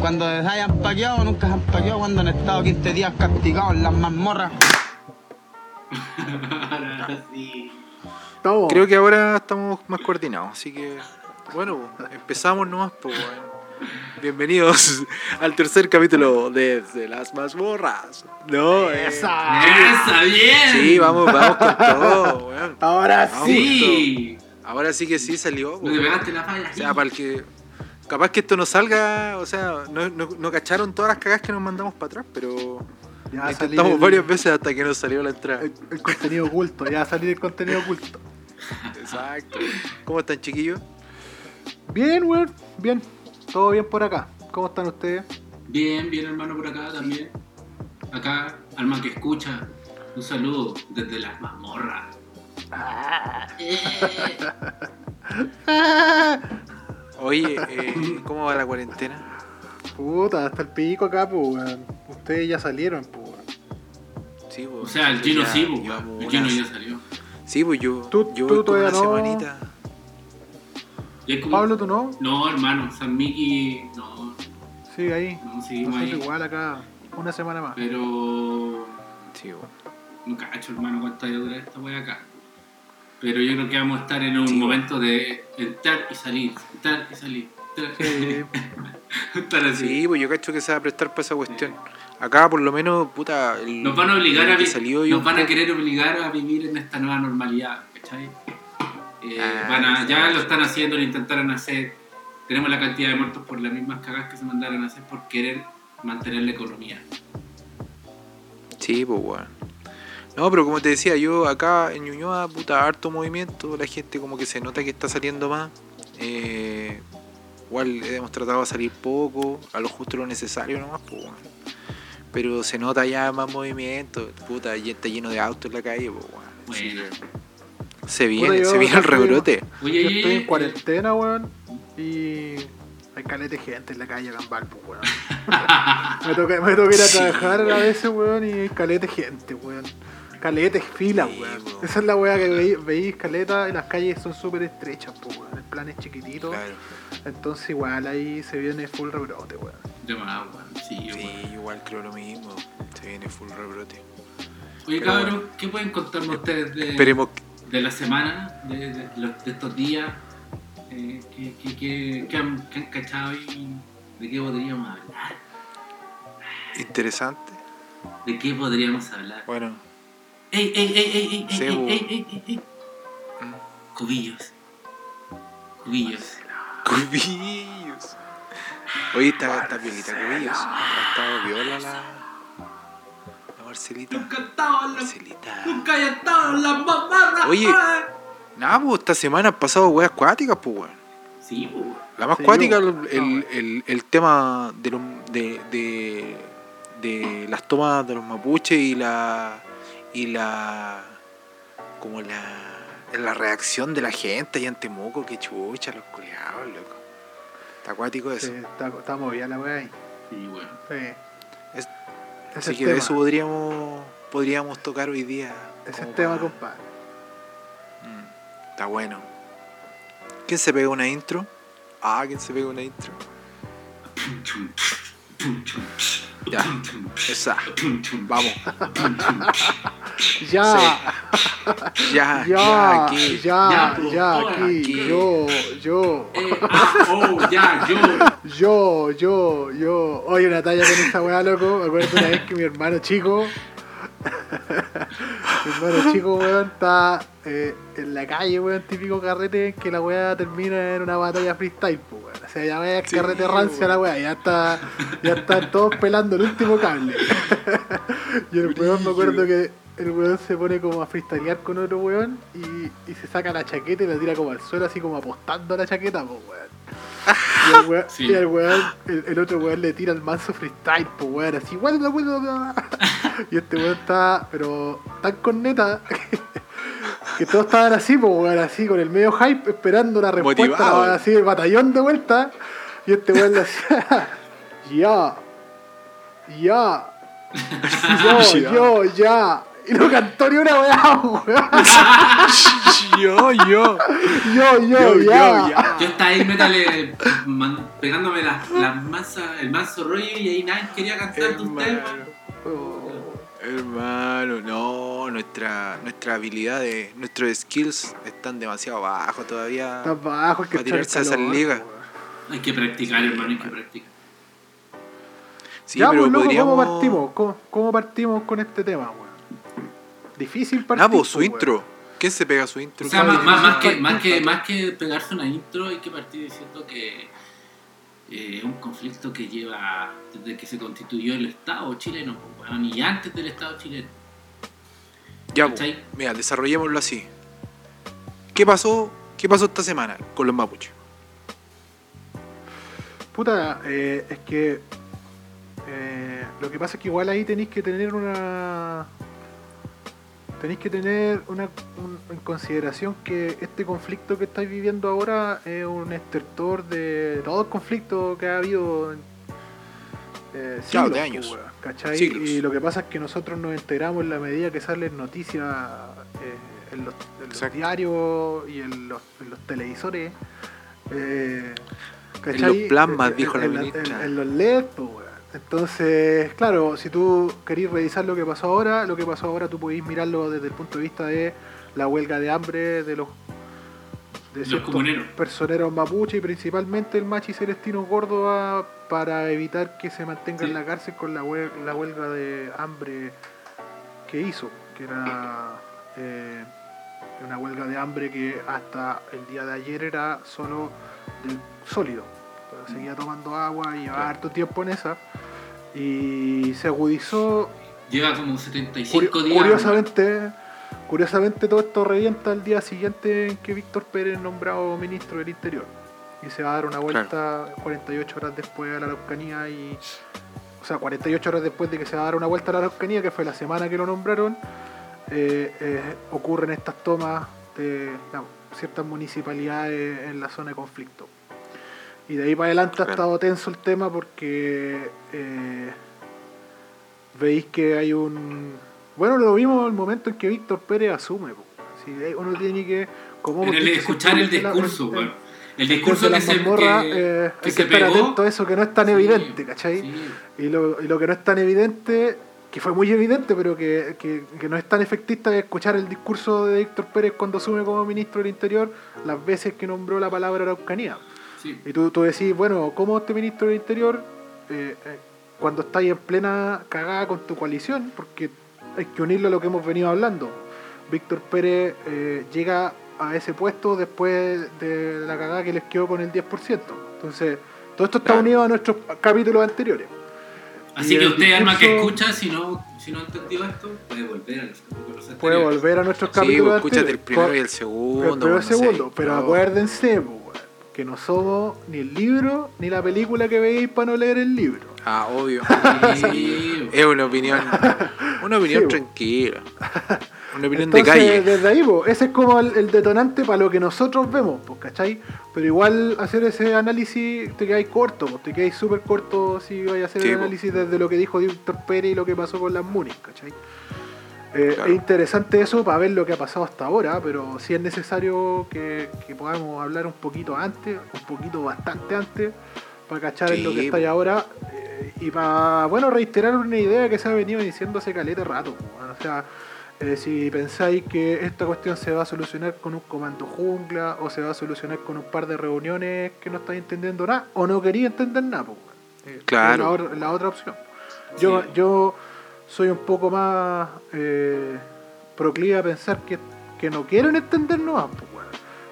Cuando se hayan paqueado, nunca se han paqueado cuando han estado 15 días castigados en las mazmorras. Ahora sí. Estamos. Creo que ahora estamos más coordinados, así que bueno, empezamos nomás, pues bueno. Bienvenidos al tercer capítulo de Desde las mazmorras. No, eh, Esa. ¡Esa, bien! Sí, vamos, vamos con todo, weón. Ahora Vamos sí. Ahora sí que sí salió. Pegaste la falla. O sea, para el que. Capaz que esto no salga, o sea, no, no, no cacharon todas las cagadas que nos mandamos para atrás, pero Ya intentamos el- varias veces hasta que nos salió la entrada. El, el contenido oculto, ya va a salir el contenido oculto. Exacto. ¿Cómo están, chiquillos? Bien, weón, bien. Todo bien por acá. ¿Cómo están ustedes? Bien, bien hermano por acá también. Acá, alma que escucha, un saludo desde las mazmorras. Oye, eh, ¿cómo va la cuarentena? Puta, hasta el pico acá, pues, weón. Ustedes ya salieron, pues, weón. Sí, pues, O sea, el ya sí, pues, llevamos el Gino unas- ya salió. Sí, pues yo, Tú- yo tú como una todavía no. semanita. Como- Pablo, ¿tú no? No, hermano, San Miki, no, Sigue ahí. no seguimos ahí. igual acá. Una semana más. Pero Sí, pues. no cacho, hermano, cuánto va a durar esta wea acá. Pero yo creo que vamos a estar en un Sí. momento de entrar y salir, entrar y salir. entrar- Sí. estar así. Sí, pues yo cacho que se va a prestar para esa cuestión. Acá, por lo menos, puta. el- Nos van a obligar a que vi- salió y nos van a querer obligar a vivir en esta nueva normalidad, ¿cachai? Eh, Ah, van a- ya lo están haciendo, lo intentaron hacer. Tenemos la cantidad de muertos por las mismas cagas que se mandaron a hacer por querer mantener la economía. Sí, pues, weón. No, pero como te decía, yo acá en Ñuñoa, puta, harto movimiento. La gente como que se nota que está saliendo más. Eh, igual hemos tratado de salir poco, a lo justo lo necesario nomás, pues, weón. Pero se nota ya más movimiento. Puta, ya está lleno de autos en la calle, pues, Bueno. que Se viene, yo se viene el rebrote. Yo estoy en cuarentena, weón. Y hay caleta de gente en la calle acá en Valpo, weón. me toca, me toca ir a Sí, trabajar a weón. veces, weón, y hay caleta de gente, weón. Caleta de fila, Sí, weón. Esa es la weá que veí- veís caleta y las calles son súper estrechas, po, weón. El plan es chiquitito. Claro. Entonces igual ahí se viene full rebrote, weón. de más, weón. Sí, Sí, weón. igual creo lo mismo. Se viene full rebrote. Oye, Pero bueno. ¿qué pueden contarme ustedes de, Esperemos que- de la semana, de, de los- de estos días? Eh, ¿qué, qué, qué- qué han, qué han cachado y de qué podríamos hablar? interesante. ¿De qué podríamos hablar? Bueno, ¡Ey, ey, ey, ey, ey, ey, ey, ey, ey, ey, ey! Cubillos. Cubillos. Cubillos. Oye, está, está violita Cubillos. Ha estado viola la. La Marcelita. Nunca he estado en la... Marcelita. Nunca he estado en las mamarras. Oye. ah. Nada, pues esta semana han pasado weas acuáticas, pues weón. Sí, po. La más Sí, cuática, yo- el, el, el, el tema de, los, de, de, de las tomas de los mapuches y la. Y la. como la. la reacción de la gente allá en Temuco, que chucha, los culiados, loco. Está acuático eso. Sí, está, está movida la weá ahí. Sí, bueno. Sí. Es- Así que tema. eso podríamos, podríamos tocar hoy día. Ese como es tema, pa- compadre. Mm, está bueno. ¿Quién se pega una intro? Ah, ¿quién se pega una intro? Ya, esa. Vamos. Ya, Ya, ya, ya, aquí. ya, Ya, ya, aquí, aquí. yo, yo, Eh, ah, oh, ya, yo. yo, yo, yo. Oye, una talla con esa weá, loco. Me acuerdo una vez que mi hermano chico, mi hermano chico, weón, está eh, en la calle, weón, típico carrete que la weá termina en una batalla freestyle, pues, weón. O sea, ya ve Sí, carrete la weá, ya está, ya están todos pelando el último cable. y el weón me acuerdo que el weón se pone como a freestylear con otro weón y, y se saca la chaqueta y la tira como al suelo, así como apostando a la chaqueta, pues weón. Y el weón, Sí. y el, weón el, el otro weón le tira el manso freestyle, pues weón, así, weón, no". Y este weón está, pero tan con neta, que todos estaban así, pues weón, así, con el medio hype, esperando la respuesta, Motivado. la- así, el batallón de vuelta. Y este weón le hacía, ya, ya, yo, yo, ya. Y no cantó ni una weá, weón. yo, yo. Yo, yo, Yo, ya. yo, ya. Yo estaba ahí metale, man- pegándome las las mansas, el manso rollo y ahí nadie quería cantar de ustedes. Hermano, hermano, no, nuestra, nuestra habilidad, de, nuestros skills están demasiado bajos todavía. Está bajo, es que Para tirarse a esas calor, ligas. weón. Hay que practicar, hermano, hay que practicar. Sí, ya, pero pues, loco, podríamos. ¿cómo partimos? ¿Cómo, cómo partimos con este tema, weón? Difícil partir. Ah, pues su pues, intro. ¿Quién se pega su intro? O sea, más, más, más que, más, que, partir. más que pegarse una intro, hay que partir diciendo que eh, es un conflicto que lleva desde que se constituyó el Estado chileno, pues, weón, y antes del Estado chileno. Ya, pues, ¿Cachai? mira, desarrollémoslo así. ¿Qué pasó? ¿Qué pasó esta semana con los mapuches? Puta, eh, es que eh, lo que pasa es que igual ahí tenéis que tener una tenéis que tener una, un- en consideración que este conflicto que estáis viviendo ahora es un estertor de todo el conflicto que ha habido en eh, Claro, siglos, de po, años. weón, ¿cachai? Siglos. Y lo que pasa es que nosotros nos enteramos en la medida que salen noticias eh, en, los, en los Exacto. diarios y en los, en los televisores. eh, En los plasmas, En- dijo la ministra. En, en los LED, pues. Entonces, claro, si tú querís revisar lo que pasó ahora, lo que pasó ahora tú podéis mirarlo desde el punto de vista de la huelga de hambre de los de Los ciertos comuneros. personeros mapuche y principalmente el machi Celestino Córdoba para evitar que se mantenga Sí. en la cárcel con la huelga, la huelga de hambre que hizo, que era eh, una huelga de hambre que hasta el día de ayer era solo del sólido. Pero seguía tomando agua y llevaba Claro. harto tiempo en esa. Y se agudizó Lleva como 75 Curio- días. curiosamente, curiosamente todo esto revienta el día siguiente en que Víctor Pérez es nombrado ministro del Interior. Y se va a dar una vuelta 48 horas después a la Araucanía y... O sea, 48 horas después de que se va a dar una vuelta a la Araucanía, que fue la semana que lo nombraron, eh, eh, ocurren estas tomas de digamos, ciertas municipalidades en la zona de conflicto. Y de ahí para adelante ha estado tenso el tema porque eh, veis que hay un... Bueno, lo vimos en el momento en que Víctor Pérez asume. Si uno tiene que... Como En el escuchar el discurso, weón. El discurso de que las se, mazmorras, que, eh, que hay se que estar pegó. atento a eso que no es tan Sí, evidente, ¿cachai? sí. Y, lo, y lo que no es tan evidente, que fue muy evidente, pero que, que- que no es tan efectista, es escuchar el discurso de Víctor Pérez cuando asume como ministro del Interior las veces que nombró la palabra Araucanía. Sí. Y tú, tú decís, bueno, ¿cómo este ministro del Interior, eh, eh, cuando estáis en plena cagada con tu coalición, porque hay que unirlo a lo que hemos venido hablando, Víctor Pérez eh, llega a ese puesto después de la cagada que les quedó con el 10%. Entonces, todo esto está Claro. unido a nuestros capítulos anteriores. Así Y que el usted, alma que discurso- escucha, si no, si no entendió esto, puede volver a los capítulos Puede anteriores. volver a nuestros Sí, capítulos pues, escúchate el anteriores. primero y el segundo. pero, pero no sé, segundo, pero no. acuérdense, po, weón, que no somos ni el libro ni la película que veis para no leer el libro. Ah, obvio. Sí. Es una opinión. Una opinión Sí, tranquila. Una opinión Entonces, de calle. desde ahí, po, ese es como el, el detonante para lo que nosotros vemos, pues, ¿cachai? Pero igual hacer ese análisis te quedáis corto, te quedáis súper corto si vais a hacer Sí, el po. análisis desde lo que dijo Víctor Pérez y lo que pasó con las Munis, ¿cachai? Eh, Claro. Es interesante eso para ver lo que ha pasado hasta ahora, pero sí es necesario que, que podamos hablar un poquito antes, un poquito bastante antes, para cachar en lo que está ahí ahora eh, y para, bueno, reiterar una idea que se ha venido diciendo hace caleta rato. O sea, eh, si pensáis que esta cuestión se va a solucionar con un comando jungla o se va a solucionar con un par de reuniones que no estáis entendiendo nada o no quería entender nada. Eh, Claro. es La, otra opción. Yo, Sí. yo soy un poco más eh, proclive a pensar que, que no quieren entender nomás, pues.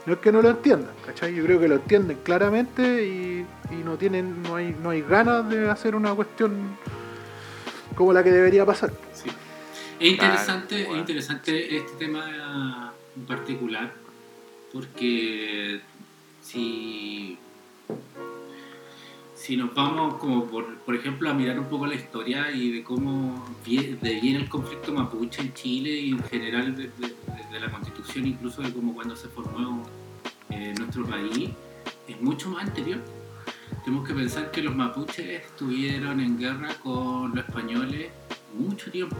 No es que no lo entiendan, ¿cachai? Yo creo que lo entienden claramente y, y no tienen, no hay, no hay ganas de hacer una cuestión como la que debería pasar. Sí. Es interesante, Claro, es interesante este tema en particular, porque si, si nos vamos como por, por ejemplo a mirar un poco la historia y de cómo vie- de viene el conflicto mapuche en Chile y en general desde de, de la constitución, incluso de cómo cuando se formó eh, nuestro país, es mucho más anterior. Tenemos que pensar que los mapuches estuvieron en guerra con los españoles mucho tiempo.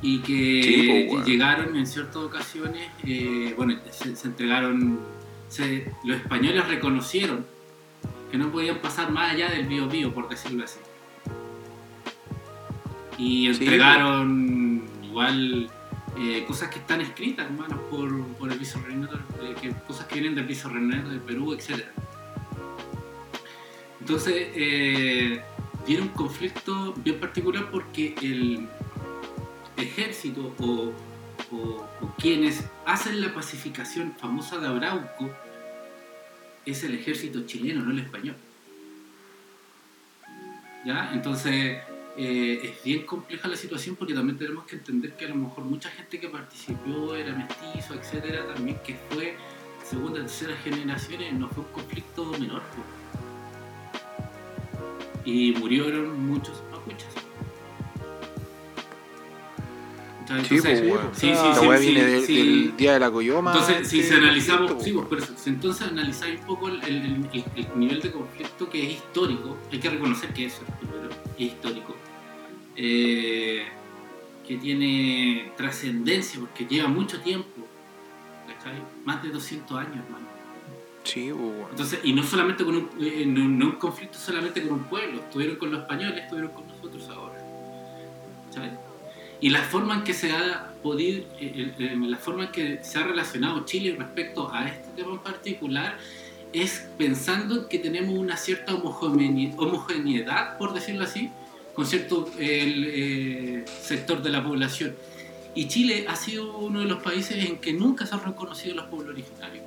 y que Sí, po, weón. llegaron en ciertas ocasiones, eh, bueno, se, se entregaron, se- los españoles reconocieron que no podían pasar más allá del Bío Bío, por decirlo así. Y Sí, entregaron igual eh, cosas que están escritas, hermanos, por, por el vicerreinato, eh, que, cosas que vienen del vicerreinato de Perú, etc. Entonces, eh, tiene un conflicto bien particular porque el ejército o, o- o quienes hacen la pacificación famosa de Arauco es el ejército chileno, no el español. ¿Ya? Entonces, eh, es bien compleja la situación porque también tenemos que entender que a lo mejor mucha gente que participó era mestizo, etcétera, también que fue segunda, tercera generaciones, no fue un conflicto menor. Y murieron muchos mapuches. ¿Cachai? Sí, Entonces, sí, sí, La sí, sí, viene del, día de la Coyoma. Entonces, si se analizamos, weón. pues, por eso, si entonces analizáis un poco el, el- el- el nivel de conflicto que es histórico, hay que reconocer que eso primero, es histórico, eh, que tiene trascendencia porque lleva mucho tiempo, ¿cachai? Más de 200 años, hermano. Sí, weón. Entonces, y no solamente con un, eh, no, no un conflicto solamente con un pueblo, estuvieron con los españoles, estuvieron con nosotros ahora. ¿Sabes? Y la forma en que se ha podido, eh, eh, la forma en que se ha relacionado Chile respecto a este tema en particular es pensando que tenemos una cierta homogene- homogeneidad, por decirlo así, con cierto el, eh, sector de la población. Y Chile ha sido uno de los países en que nunca se han reconocido los pueblos originarios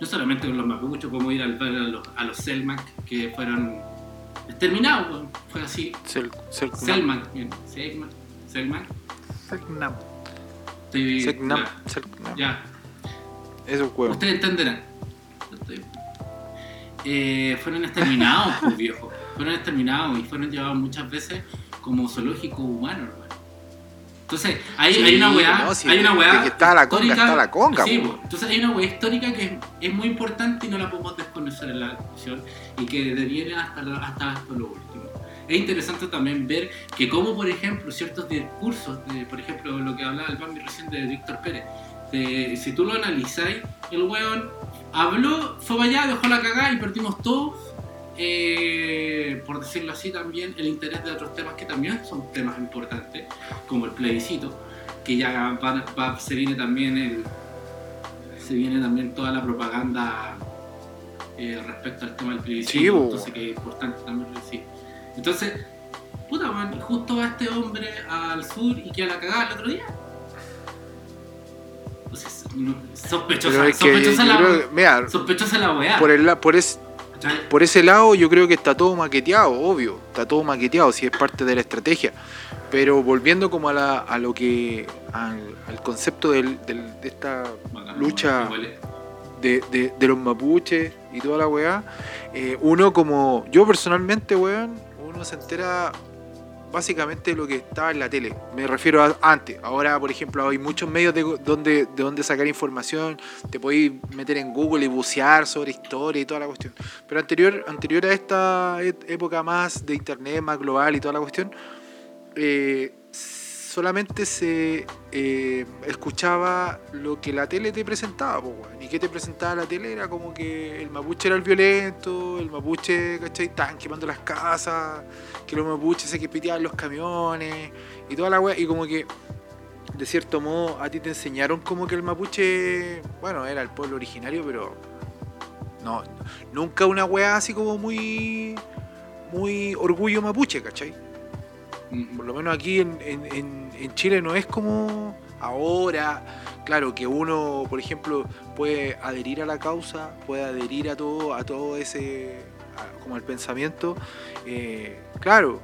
no solamente los mapuches, como ir al a los, a los Selmac, que fueron exterminados, weón. fue así. Sel- Sel- Selmac, bien, Selmac, Selmac. Selknam. Estoy- Selknam, ya, Selknam. ya. Eso, weón. ustedes entenderán. Eh, fueron exterminados, pues viejo. Fueron exterminados y fueron llevados muchas veces como zoológicos humanos, hermano. Entonces, hay, Sí, hay una weá, no, sí, hay una weá que está la conga, histórica- está la conga, sí, po. entonces hay una weá histórica que es, es muy importante y no la podemos desconocer en la discusión y que deviene hasta, hasta, hasta lo último. Es interesante también ver que como, por ejemplo, ciertos discursos, de, por ejemplo, lo que hablaba el Bambi recién de Víctor Pérez, de- si tú lo analizáis, el weón habló, fue para allá, dejó la cagada y perdimos todos, eh, por decirlo así también, el interés de otros temas que también son temas importantes, como el plebiscito, que ya va- va- se viene también el, se viene también toda la propaganda eh, respecto al tema del plebiscito, Sí, entonces que es importante también decir. Entonces, puta man, justo va este hombre al sur y queda la cagada el otro día. Entonces, sospechosa, es que la, creo que- mira, sospechosa la weá. por, el, por, es- por ese lado yo creo que está todo maqueteado, obvio. Está todo maqueteado, si es parte de la estrategia. Pero volviendo como a, la, a lo que... Al, al concepto del- del- de esta Bacán, lucha- de, de- de los mapuches y toda la weá, eh, uno como, yo personalmente, weón, uno se entera básicamente lo que estaba en la tele. Me refiero a antes. Ahora, por ejemplo, hay muchos medios de donde, de donde sacar información. Te podéis meter en Google y bucear sobre historia y toda la cuestión. Pero anterior, anterior a esta e- época más de internet, más global y toda la cuestión, eh, solamente se eh, escuchaba lo que la tele te presentaba, po, weón. y que te presentaba la tele era como que el mapuche era el violento, el mapuche, ¿cachai? Estaban quemando las casas, que los mapuches se que piteaban los camiones y toda la weá, y como que de cierto modo a ti te enseñaron como que el mapuche, bueno, era el pueblo originario, pero no, nunca una weá así como muy, muy orgullo mapuche, ¿cachai? Por lo menos aquí en, en- en- Chile no es como ahora, claro, que uno, por ejemplo, puede adherir a la causa, puede adherir a todo, a todo ese, como al pensamiento, eh, claro,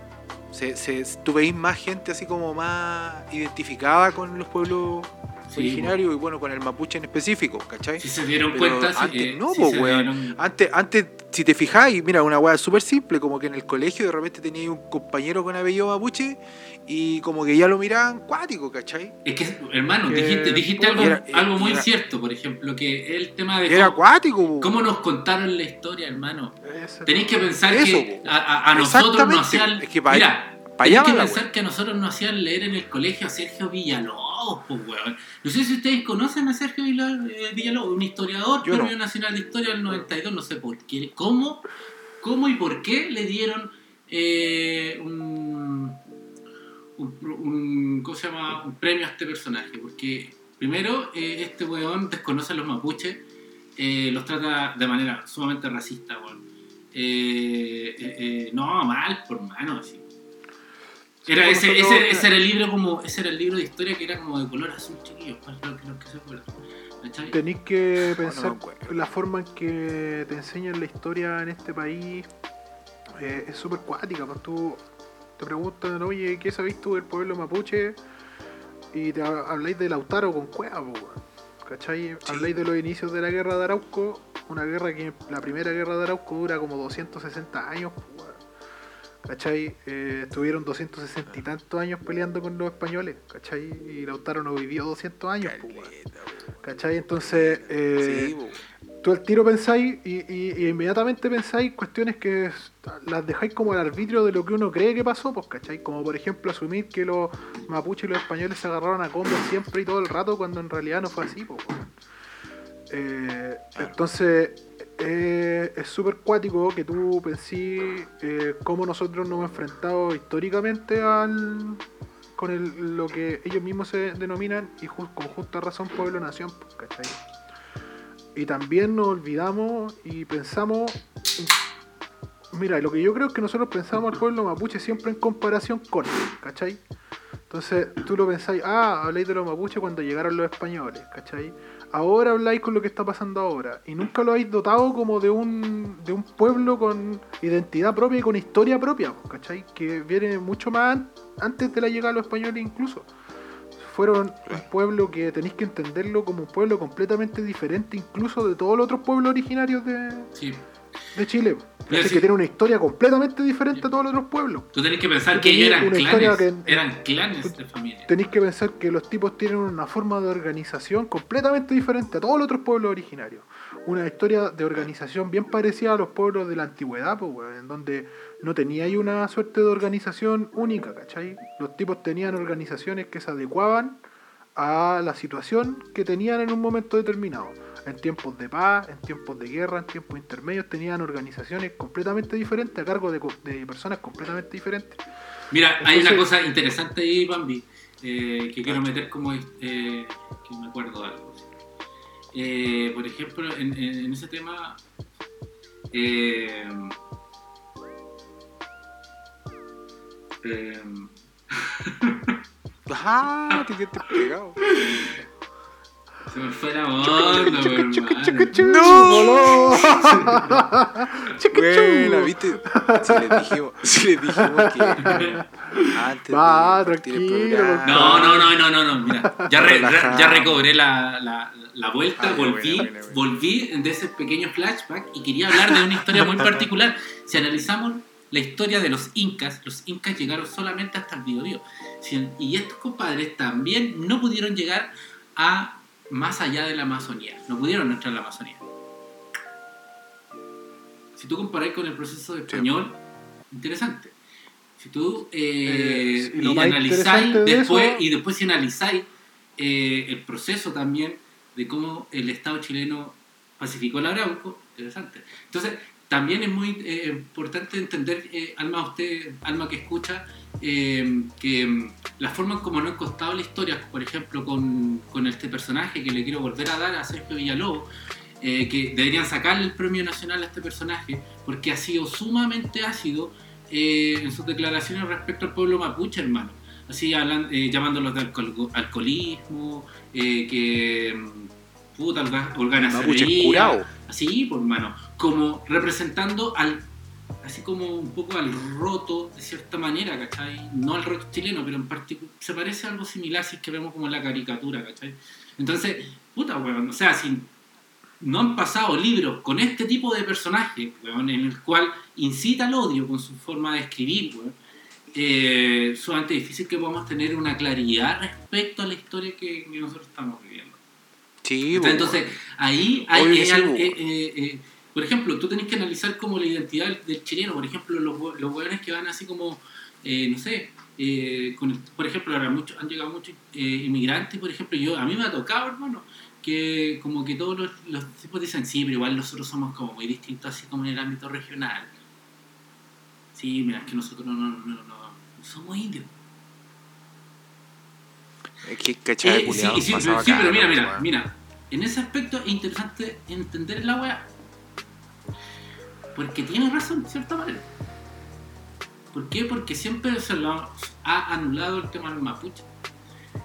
se, se, tú veis más gente así como más identificada con los pueblos Sí, originarios y bueno, con el mapuche en específico, ¿cachai? Si se dieron Pero cuenta, antes eh, no, se weón. dieron- Antes, antes, si te fijáis, mira, una weá súper simple, como que en el colegio de repente tenías un compañero con apellido mapuche y como que ya lo miraban cuático, ¿cachai? Es que, hermano, Que, dijiste, dijiste algo, era- algo muy era- cierto, por ejemplo, que el tema de Era cómo, acuático. po. cómo nos contaron la historia, hermano. Eso. Tenéis que pensar Eso, que po. a, a- nosotros nos Exactamente. hacían... Es que Mira, Para allá que pensar que a nosotros nos hacían leer en el colegio a Sergio Villalobos, pues, weón. No sé si ustedes conocen a Sergio eh, Villalobos, un historiador, Yo no. Premio Nacional de Historia del 92, no sé por qué, cómo, cómo y por qué le dieron eh, un, un, un- ¿cómo se llama? un premio a este personaje. Porque primero, eh, este weón desconoce a los mapuches, eh, los trata de manera sumamente racista, weón. No, mal, por mano, así. Era ese, nosotros- ese, ese era el libro como ese era el libro de historia que era como de color azul chiquillo para los que, los que se acuerdan ¿cachai? Tenéis que no pensar la forma en que te enseñan la historia en este país eh, es súper cuática. Pues tú te preguntan, oye, ¿qué sabéis tú del pueblo mapuche? Y te ha- habláis de Lautaro con Cueva, pues. ¿cachai? Habláis de los inicios de la guerra de Arauco, una guerra que la primera guerra de Arauco dura como 260 años, pues. ¿Cachai? Eh, estuvieron 260 y tantos años peleando con los españoles, ¿cachai? Y Lautaro no vivió 200 años, pues. Caleta, weón. ¿Cachai? Entonces, eh, Sí, po. tú al tiro pensáis y, y- y inmediatamente pensáis cuestiones que las dejáis como al arbitrio de lo que uno cree que pasó, pues, ¿cachai? Como por ejemplo asumir que los mapuches y los españoles se agarraron a combos siempre y todo el rato cuando en realidad no fue así, pues. Eh. Entonces, eh, es súper cuático que tú pensís eh, cómo nosotros nos hemos enfrentado históricamente al con lo que ellos mismos se denominan y ju- con justa razón pueblo-nación, ¿cachai? Y también nos olvidamos y pensamos. Mira, lo que yo creo es que nosotros pensamos al pueblo mapuche siempre en comparación con, ¿cachai? Entonces tú lo pensáis, ah, habláis de los mapuches cuando llegaron los españoles, ¿cachai? Ahora habláis con lo que está pasando ahora. Y nunca lo habéis dotado como de un, de un pueblo con identidad propia y con historia propia, ¿cachai? Que viene mucho más an- antes de la llegada de los españoles incluso. Fueron un pueblo que tenéis que entenderlo como un pueblo completamente diferente incluso de todos los otros pueblos originarios de, Sí. De Chile. Mira, ¿cachai? sí. Que tiene una historia completamente diferente a todos los otros pueblos. tú tenés que pensar que ellos eran clanes que- eran clanes de familia Tenéis que pensar que los tipos tienen una forma de organización completamente diferente a todos los otros pueblos originarios. Una historia de organización bien parecida a los pueblos de la antigüedad, pues, en donde no tenía ahí una suerte de organización única, ¿cachai? Los tipos tenían organizaciones que se adecuaban a la situación que tenían en un momento determinado. En tiempos de paz, en tiempos de guerra, en tiempos intermedios, tenían organizaciones completamente diferentes a cargo de, de personas completamente diferentes. Mira, hay una cosa interesante ahí, Bambi, eh, que quiero meter como eh, que me acuerdo de algo. Eh, por ejemplo, en, ese tema, eh, Ah, te quedaste pegado. se me fue la onda. ¡No! Buena, viste. Si les dijimos, si les dijimos que antes Va, de partir el tranquilo, programa- No, no, no, no, no, no, mira, ya, re- Relajado. ya recobré la, la, la vuelta, Ah, volví, buena, buena, buena. volví de ese pequeño flashback y quería hablar de una historia muy particular. Si analizamos la historia de los incas, los incas llegaron solamente hasta el Biobío. Y estos compadres también no pudieron llegar a más allá de la Amazonía, no pudieron entrar a la Amazonía. Si tú comparas con el proceso español, interesante. Si tú eh, Eh, y analizáis de después, y después si analizáis eh, el proceso también de cómo el Estado chileno pacificó el Arauco, interesante. Entonces, también es muy eh, importante entender, eh, Alma, usted, Alma que escucha, eh, que mm, la forma como nos han costado la historia, por ejemplo, con, con este personaje que le quiero volver a dar a Sergio Villalobos, eh, que deberían sacarle el premio nacional a este personaje, porque ha sido sumamente ácido eh, en sus declaraciones respecto al pueblo mapuche, hermano. Así hablan, eh, llamándolos de alcohol- alcoholismo, eh, que mm, puta, Mapuche holganazanería, curado. así, por hermano, como representando al, así como un poco al roto, de cierta manera, ¿cachai? No al roto chileno, pero en particular, se parece a algo similar si es que vemos como en la caricatura, ¿cachai? Entonces, puta, weón, o sea, si no han pasado libros con este tipo de personaje, weón, en el cual incita al odio con su forma de escribir, weón, eh, es sumamente difícil que podamos tener una claridad respecto a la historia que, nosotros estamos viviendo. Sí, Entonces, ahí hay, hay po. eh, eh, eh, por ejemplo, tú tenés que analizar como la identidad del, chileno, por ejemplo, los, los hueones que van así como, eh, no sé, eh, con- por ejemplo, ahora muchos, han llegado muchos eh, inmigrantes, por ejemplo, yo a mí me ha tocado, hermano, que como que todos los, los tipos dicen, sí, pero igual nosotros somos como muy distintos así como en el ámbito regional. Sí, mira, es que nosotros no, no, no, no- no somos indios. Es que cachai, Eh, sí, sí, pasa sí, pero mira, mira, mira. En ese aspecto es interesante entender la weá. Porque tiene razón, de cierta manera. ¿Por qué? Porque siempre se lo ha anulado el tema del mapuche.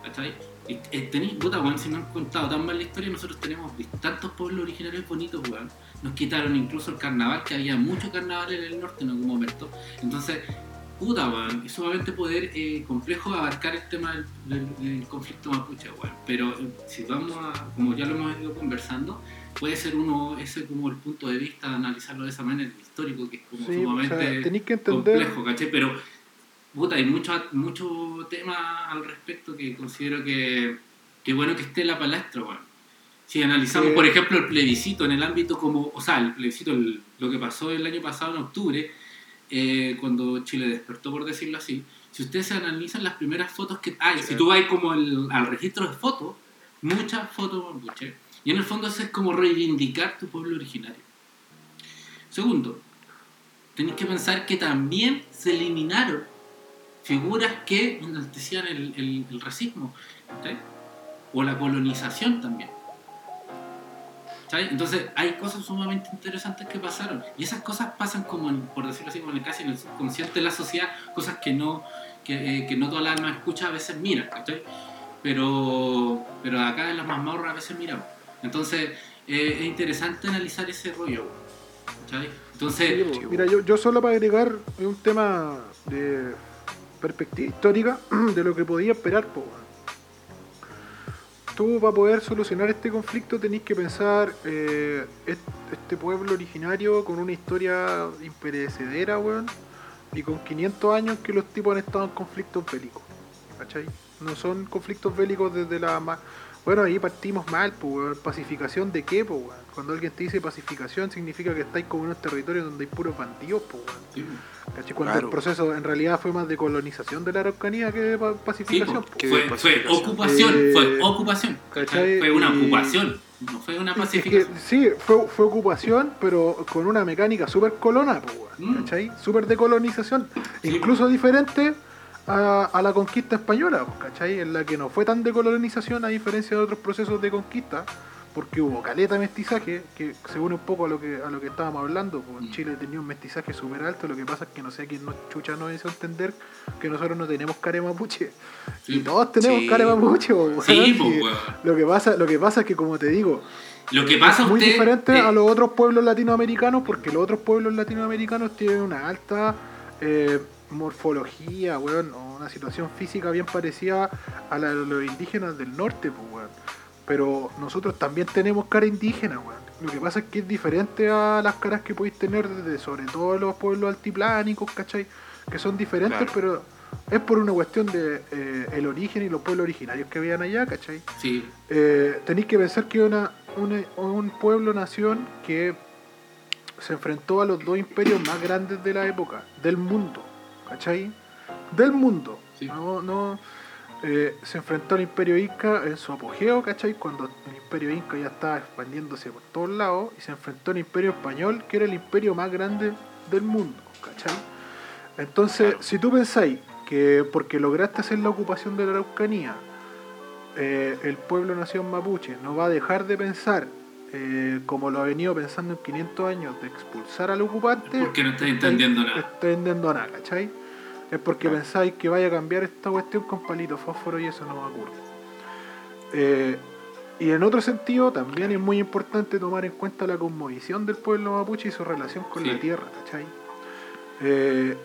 ¿Cachai? Eh, tení- puta, weón, si me han contado tan mal la historia, nosotros tenemos tantos pueblos originarios bonitos, weón. Nos quitaron incluso el carnaval, que había mucho carnaval en el norte en algún momento. Entonces, puta, weón, es sumamente poder eh, complejo abarcar el tema del, del- del conflicto mapuche, weón. Pero eh, si vamos a, como ya lo hemos ido conversando, puede ser uno, ese como el punto de vista de analizarlo de esa manera, el histórico, que es como Sí, o sumamente sea, tenéis que entender. complejo, ¿cachai? Pero, puta, hay mucho, mucho tema al respecto que considero que, que bueno que esté en la palestra, weón. Si analizamos, Sí. por ejemplo, el plebiscito en el ámbito como, o sea, el plebiscito, el- lo que pasó el año pasado en octubre, eh, cuando Chile despertó, por decirlo así, si ustedes se analizan las primeras fotos que hay, si tú vas como el- al registro de fotos, muchas fotos mapuche, y en el fondo eso es como reivindicar tu pueblo originario. Segundo, tenéis que pensar que también se eliminaron figuras que enaltecían el, el- el racismo, ¿cachai? o la colonización también. Entonces hay cosas sumamente interesantes que pasaron y esas cosas pasan como, por decirlo así, como en casi en el subconsciente de la sociedad, cosas que no, que, eh, que no toda la alma escucha a veces mira, ¿cachai? Pero, pero acá en las mazmorras a veces miramos. Entonces eh, es interesante analizar ese rollo, ¿cachai? Entonces, po. Mira, yo, yo solo para agregar un tema de perspectiva histórica de lo que podía esperar, po. Tú para poder solucionar este conflicto tenés que pensar eh, est- este pueblo originario con una historia imperecedera, weón, y con 500 años que los tipos han estado en conflictos bélicos, ¿cachai? No son conflictos bélicos desde la... Bueno, ahí partimos mal, pues, weón. ¿Pacificación de qué, pues, weón? Cuando alguien te dice pacificación significa que estáis como en unos territorios donde hay puros bandidos, pues, weón. sí, ¿Cachai? Cuando Claro. el proceso en realidad fue más de colonización de la Araucanía que de pa- Sí, pacificación. Que fue, de fue ocupación, Eh, fue ocupación. ¿cachai? Fue una Y- ocupación, no fue una Es que, pacificación. sí, fue, fue ocupación, pero con una mecánica súper colona, Mm. ¿cachai? Súper de colonización. Sí, Incluso diferente a, a la conquista española, po, ¿cachai? En la que no fue tan de colonización a diferencia de otros procesos de conquista, porque hubo caleta de mestizaje, que se une un poco a lo que a lo que estábamos hablando. po. En Mm. Chile tenía un mestizaje súper alto, lo que pasa es que no sé a quién nos chucha nos hizo entender que nosotros no tenemos care mapuche. Y todos tenemos Sí. care mapuche, po, weón. Sí, po, weón. Lo que pasa, lo que pasa es que como te digo, Lo que pasa muy usted, diferente eh, a los otros pueblos latinoamericanos porque los otros pueblos latinoamericanos tienen una alta eh, morfología, weón, o una situación física bien parecida a la de los indígenas del norte, pues, weón. Pero nosotros también tenemos cara indígena, weón. Lo que pasa es que es diferente a las caras que podéis tener de sobre todo los pueblos altiplánicos, ¿cachai? Que son diferentes, Claro. pero es por una cuestión de eh, el origen y los pueblos originarios que habían allá, ¿cachai? Sí, Eh, tenéis que pensar que una, una- un pueblo-nación que se enfrentó a los dos imperios más grandes de la época, del mundo, ¿cachai? Del mundo. Sí. No, no, eh, se enfrentó al imperio inca en su apogeo, ¿cachai? Cuando el imperio inca ya estaba expandiéndose por todos lados, y se enfrentó al imperio español, que era el imperio más grande del mundo, ¿cachai? Entonces, Claro. si tú pensáis que porque lograste hacer la ocupación de la Araucanía, eh, el pueblo nación mapuche no va a dejar de pensar, eh, como lo ha venido pensando en 500 años, de expulsar al ocupante. porque no estáis- entendiendo nada. estáis entendiendo nada, ¿cachai? Es porque Claro. pensáis que vaya a cambiar esta cuestión con palito fósforo y eso no va a ocurrir. Eh, y en otro sentido, también es muy importante tomar en cuenta la cosmovisión del pueblo mapuche y su relación con Sí. la tierra, ¿cachai? Eh,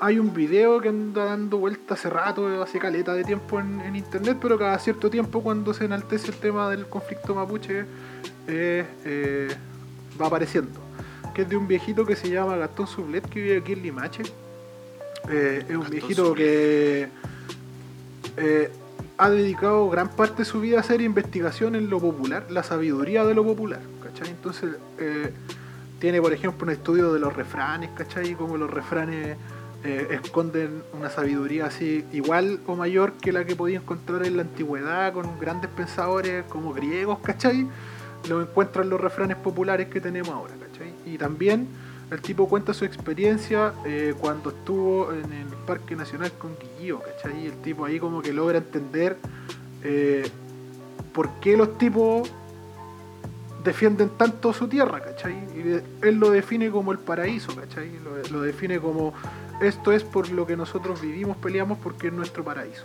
hay un video que anda dando vuelta hace rato, hace caleta de tiempo en, en internet, pero cada cierto tiempo cuando se enaltece el tema del conflicto mapuche eh, eh, va apareciendo. Que es de un viejito que se llama Gastón Sublet, que vive aquí en Limache. Eh, es un Gastón viejito Sublet. que ha dedicado gran parte de su vida a hacer investigación en lo popular, la sabiduría de lo popular, ¿cachai? Entonces, tiene, por ejemplo, un estudio de los refranes, ¿cachai? Como los refranes eh, esconden una sabiduría así igual o mayor que la que podía encontrar en la antigüedad con grandes pensadores como griegos, ¿cachai? Lo encuentran los refranes populares que tenemos ahora, ¿cachai? Y también el tipo cuenta su experiencia eh, cuando estuvo en el Parque Nacional con Guillío, ¿cachai? El tipo ahí como que logra entender eh, por qué los tipos defienden tanto su tierra, ¿cachai? Y él lo define como el paraíso, ¿cachai? Lo, lo define como esto es por lo que nosotros vivimos, peleamos porque es nuestro paraíso.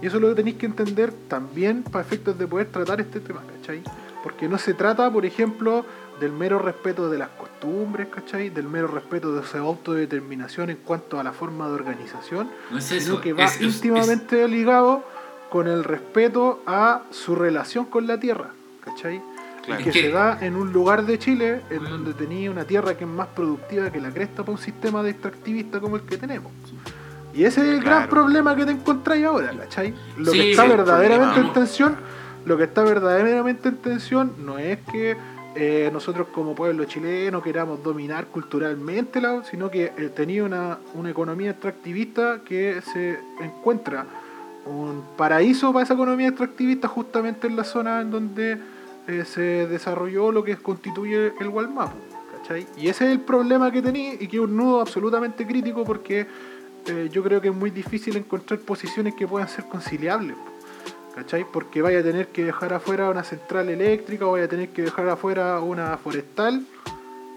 Y eso lo tenéis que entender también para efectos de poder tratar este tema, ¿cachai? Porque no se trata, por ejemplo, del mero respeto de las costumbres, ¿cachai? Del mero respeto de su autodeterminación en cuanto a la forma de organización, No es sino eso. que va es- es- íntimamente ligado con el respeto a su relación con la tierra, ¿cachai? Claro. que Es que- se da en un lugar de Chile en Bueno. donde tenía una tierra que es más productiva que la cresta para un sistema de extractivista como el que tenemos. Y ese es el gran problema que te encontráis ahora, ¿cachai? Lo Sí, que está verdaderamente en tensión, lo que está verdaderamente en tensión no es que eh, nosotros como pueblo chileno queramos dominar culturalmente, la- sino que eh, tenía una, una economía extractivista que se encuentra un paraíso para esa economía extractivista justamente en la zona en donde eh, se desarrolló lo que constituye el Gualmapu, ¿cachai? Y ese es el problema que tenía y que es un nudo absolutamente crítico porque eh, yo creo que es muy difícil encontrar posiciones que puedan ser conciliables, ¿cachai? Porque vaya a tener que dejar afuera una central eléctrica o vaya a tener que dejar afuera una forestal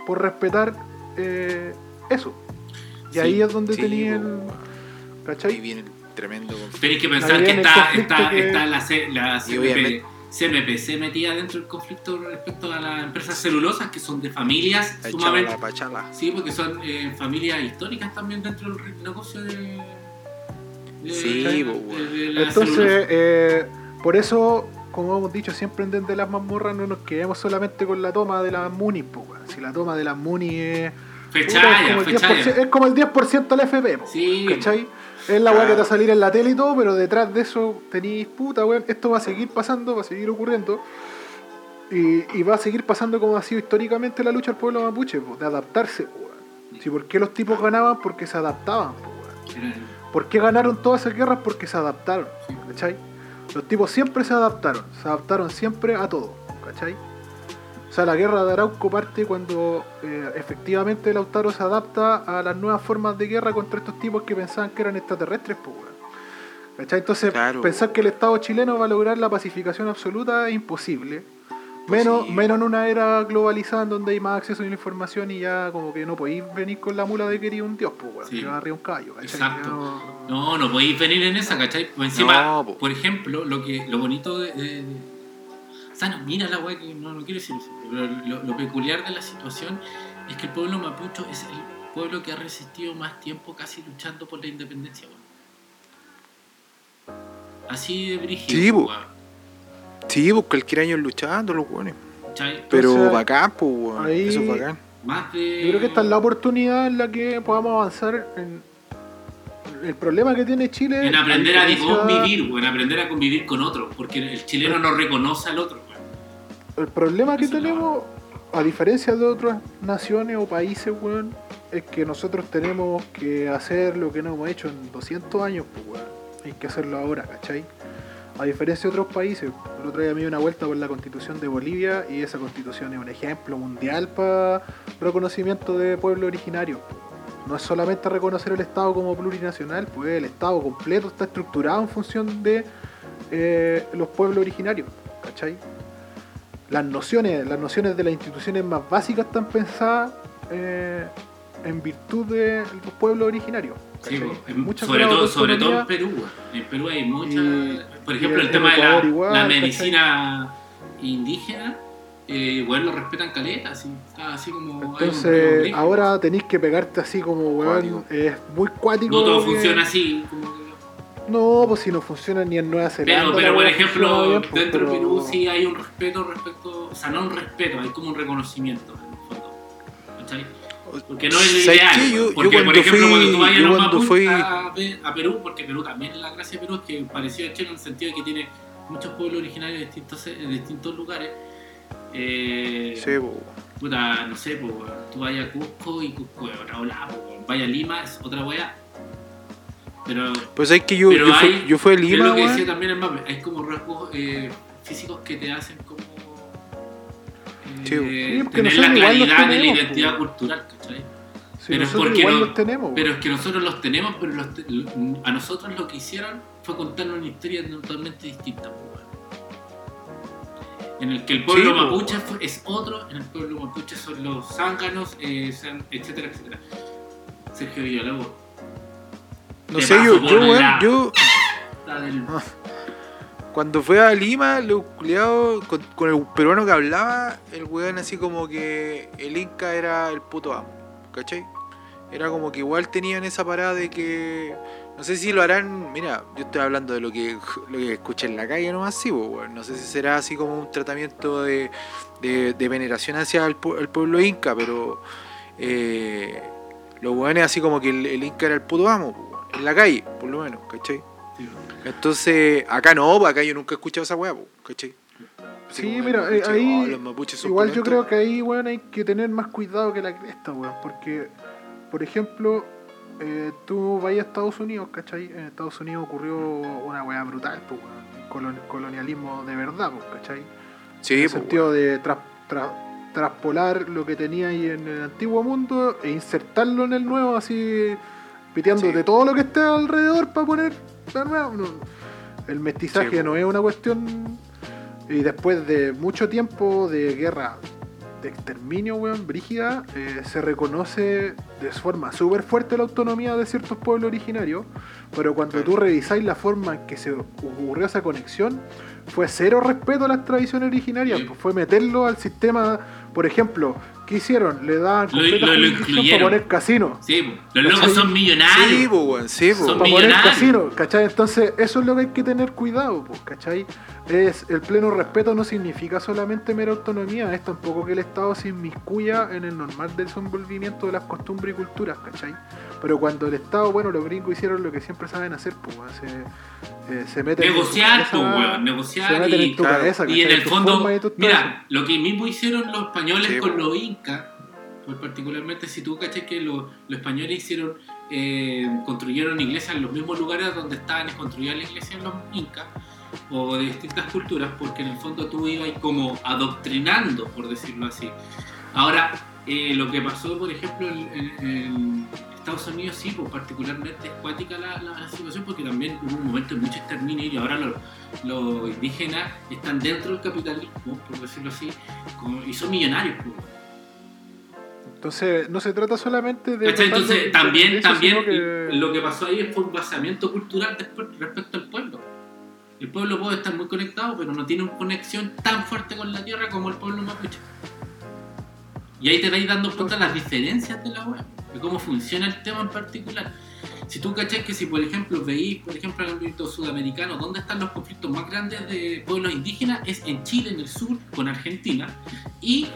por respetar eh, eso. Y Sí, ahí es donde Sí, tenía el... tremendo conflicto. Tenéis que pensar que está, está, que- está la, C- la Y obviamente- CMPC metida dentro del conflicto respecto a las empresas celulosas que son de familias sumamente. pachala. Sí, porque son eh, familias históricas también dentro del negocio de. de- Sí, de- pues, bueno. de la Entonces, eh, por eso, como hemos dicho siempre en Desde las mazmorras, no nos quedemos solamente con la toma de las Muni. po, weón. Si la toma de las Muni es, puta, es, Fechaya, como el 10%, fechaya. es como el 10% del FP. po, Sí. ¿Cachai? Es la weá que te va a salir en la tele y todo, pero detrás de eso tenéis puta, weón. Esto va a seguir pasando, va a seguir ocurriendo. Y, y va a seguir pasando como ha sido históricamente la lucha del pueblo mapuche, po, de adaptarse. weón. Si, ¿Por qué los tipos ganaban? Porque se adaptaban. po, ¿Por qué ganaron todas esas guerras? Porque se adaptaron, ¿cachai? Los tipos siempre se adaptaron, se adaptaron siempre a todo, ¿cachai? O sea, la guerra de Arauco parte cuando eh, efectivamente Lautaro se adapta a las nuevas formas de guerra contra estos tipos que pensaban que eran extraterrestres, pues, weón. ¿Cachai? Entonces, Claro. pensar que el Estado chileno va a lograr la pacificación absoluta es imposible. Menos, sí. menos en una era globalizada en donde hay más acceso a la información y ya como que no podéis venir con la mula de querer un dios, pues, weón. Sí. Que va arriba un caballo, ¿cachai? Exacto. No- No, no podéis venir en esa, ¿cachai? Pues encima, No, po. por ejemplo, lo que lo bonito de. de- de- o sea, no, mira la weá que no, no quiero decir eso, pero lo, lo peculiar de la situación es que el pueblo mapucho es el pueblo que ha resistido más tiempo casi luchando por la independencia, weón. Así de brígido, Sí, weón, Sí, pues cualquier año luchando, los weones. Pero Entonces, bacán, pues, weón. ahí- Eso es bacán. Más de. Yo creo que esta es la oportunidad en la que podamos avanzar en el problema que tiene Chile. En aprender a convivir, weón, aprender a convivir con otros, porque el chileno no reconoce al otro. El problema que tenemos, a diferencia de otras naciones o países, weón, es que nosotros tenemos que hacer lo que no hemos hecho en 200 años, pues, weón. Hay que hacerlo ahora, ¿cachai? A diferencia de otros países, el otro día me di una vuelta por la constitución de Bolivia y esa constitución es un ejemplo mundial para reconocimiento de pueblo originario. No es solamente reconocer el Estado como plurinacional, pues el Estado completo está estructurado en función de eh, los pueblos originarios, ¿cachai? Las nociones, las nociones de las instituciones más básicas están pensadas eh, en virtud de los pueblos originarios. Sí, en- Muchas sobre, todo, sobre todo en Perú. En Perú hay mucha. Y- por ejemplo, el tema de la, igual, la ¿cachai? medicina indígena, eh, bueno, lo respetan caleta, así, así como. Entonces, ahora tenéis que pegarte así como, weón, es muy cuático. No todo que- funciona así. como que- No, pues si no funciona ni en Nueva Zelanda. Pero, pero por ejemplo, bien, pues, dentro de Perú sí hay un respeto respecto. O sea, no un respeto, hay como un reconocimiento en el fondo. ¿Cachai? Porque no es lo ¿Sabes ideal. qué? Yo- yo porque, por ejemplo, fui- cuando tú vayas a, cuando fui- a, Pe- a Perú, porque Perú también la gracia de Perú es que parecido a Chile en el sentido de que tiene muchos pueblos originarios de distintos, de distintos lugares. Eh, Sí, po, puta, no sé, pues, tú vayas a Cusco y Cusco es otra ola, po, vaya a Lima es otra weá. Pero Pues es que yo, yo, fui, hay- yo fui a es lo que decía también el mapa, hay como rasgos eh, físicos que te hacen como Sí, eh, sí, porque tener la claridad de la identidad cultural, ¿cachai? Si Pero porque igual no- los tenemos. Pero es que nosotros los tenemos, pero los te- a nosotros lo que hicieron fue contarnos una historia totalmente distinta. En el que el pueblo Sí, mapuche fue- es otro, en el pueblo mapuche son los zánganos, eh, etcétera, etcétera. Sergio Villalobos. No sé, yo, yo, weón, la- yo Ah. cuando fue a Lima, los culiados, con, con el peruano que hablaba, el weón así como que el Inca era el puto amo, ¿cachai? Era como que igual tenían esa parada de que. No sé si lo harán. Mira, yo estoy hablando de lo que, lo que escuché en la calle nomás, sí, pues, weón. No sé si será así como un tratamiento de, de, de veneración hacia el, pu- el pueblo inca, pero. Eh, los weones así como que el, el Inca era el puto amo, pues, weón. En la calle, por lo menos, ¿cachai? Sí, Entonces, acá no, pues, acá yo nunca he escuchado esa weá, pues, ¿cachai? Así Sí, mira, mapuche, ahí oh, los mapuches son Igual yo creo que ahí, weón, hay que tener más cuidado que la cresta, weón. Porque, por ejemplo, eh, tú vas a Estados Unidos, ¿cachai? En Estados Unidos ocurrió una weá brutal, pues, weón. colon- colonialismo de verdad, pues, ¿cachai? Sí, en el pues, sentido de tras- tras- traspolar lo que tenía ahí en el antiguo mundo e insertarlo en el nuevo, así piteando Sí. de todo lo que esté alrededor para poner. No, El mestizaje Sí, no es una cuestión. Y después de mucho tiempo de guerra de exterminio, weón, brígida, eh, se reconoce de forma súper fuerte la autonomía de ciertos pueblos originarios, pero cuando tú revisáis la forma en que se ocurrió esa conexión, fue cero respeto a las tradiciones originarias, pues fue meterlo al sistema, por ejemplo, ¿qué hicieron? Le daban Lo- completa lo- lo jurisdicción para incluyeron. poner casino. Sí, los locos ¿Cachai? son millonarios. Sí, pues, pues. Son Para poner casino, ¿cachai? Entonces, eso es lo que hay que tener cuidado, pues, ¿cachai? Es, el pleno respeto no significa solamente mera autonomía, es tampoco que el Estado se inmiscuya en el normal desenvolvimiento de las costumbres y culturas, ¿cachai? Pero cuando el Estado, bueno, los gringos hicieron lo que siempre saben hacer, pues, se, eh, se meten Negociar, en tu cabeza, weón, negociar se meten y- en tu claro, cabeza, Y en el fondo, forma y tu mira, lo que mismo hicieron los españoles Sí, con los incas, pues particularmente si tú cachas que los, los españoles hicieron, eh, construyeron iglesias en los mismos lugares donde estaban construidas las iglesias los incas, o de distintas culturas, porque en el fondo tú ibas como adoctrinando, por decirlo así. Ahora, eh, lo que pasó, por ejemplo, en, en- en Estados Unidos, sí, pues particularmente es cuática la, la- la situación, porque también hubo un momento de mucho exterminio y ahora los, los indígenas están dentro del capitalismo, por decirlo así, como- y son millonarios. pues. Entonces, no se trata solamente de. Entonces, también, de eso, también que- lo que pasó ahí fue un basamiento cultural después respecto al pueblo. El pueblo puede estar muy conectado, pero no tiene una conexión tan fuerte con la tierra como el pueblo mapuche. Y ahí te vais dando cuenta las diferencias de la web, de cómo funciona el tema en particular. Si tú cachás que si por ejemplo veis, por ejemplo, en el ámbito sudamericano, ¿dónde están los conflictos más grandes de pueblos indígenas? Es en Chile, en el sur, con Argentina, y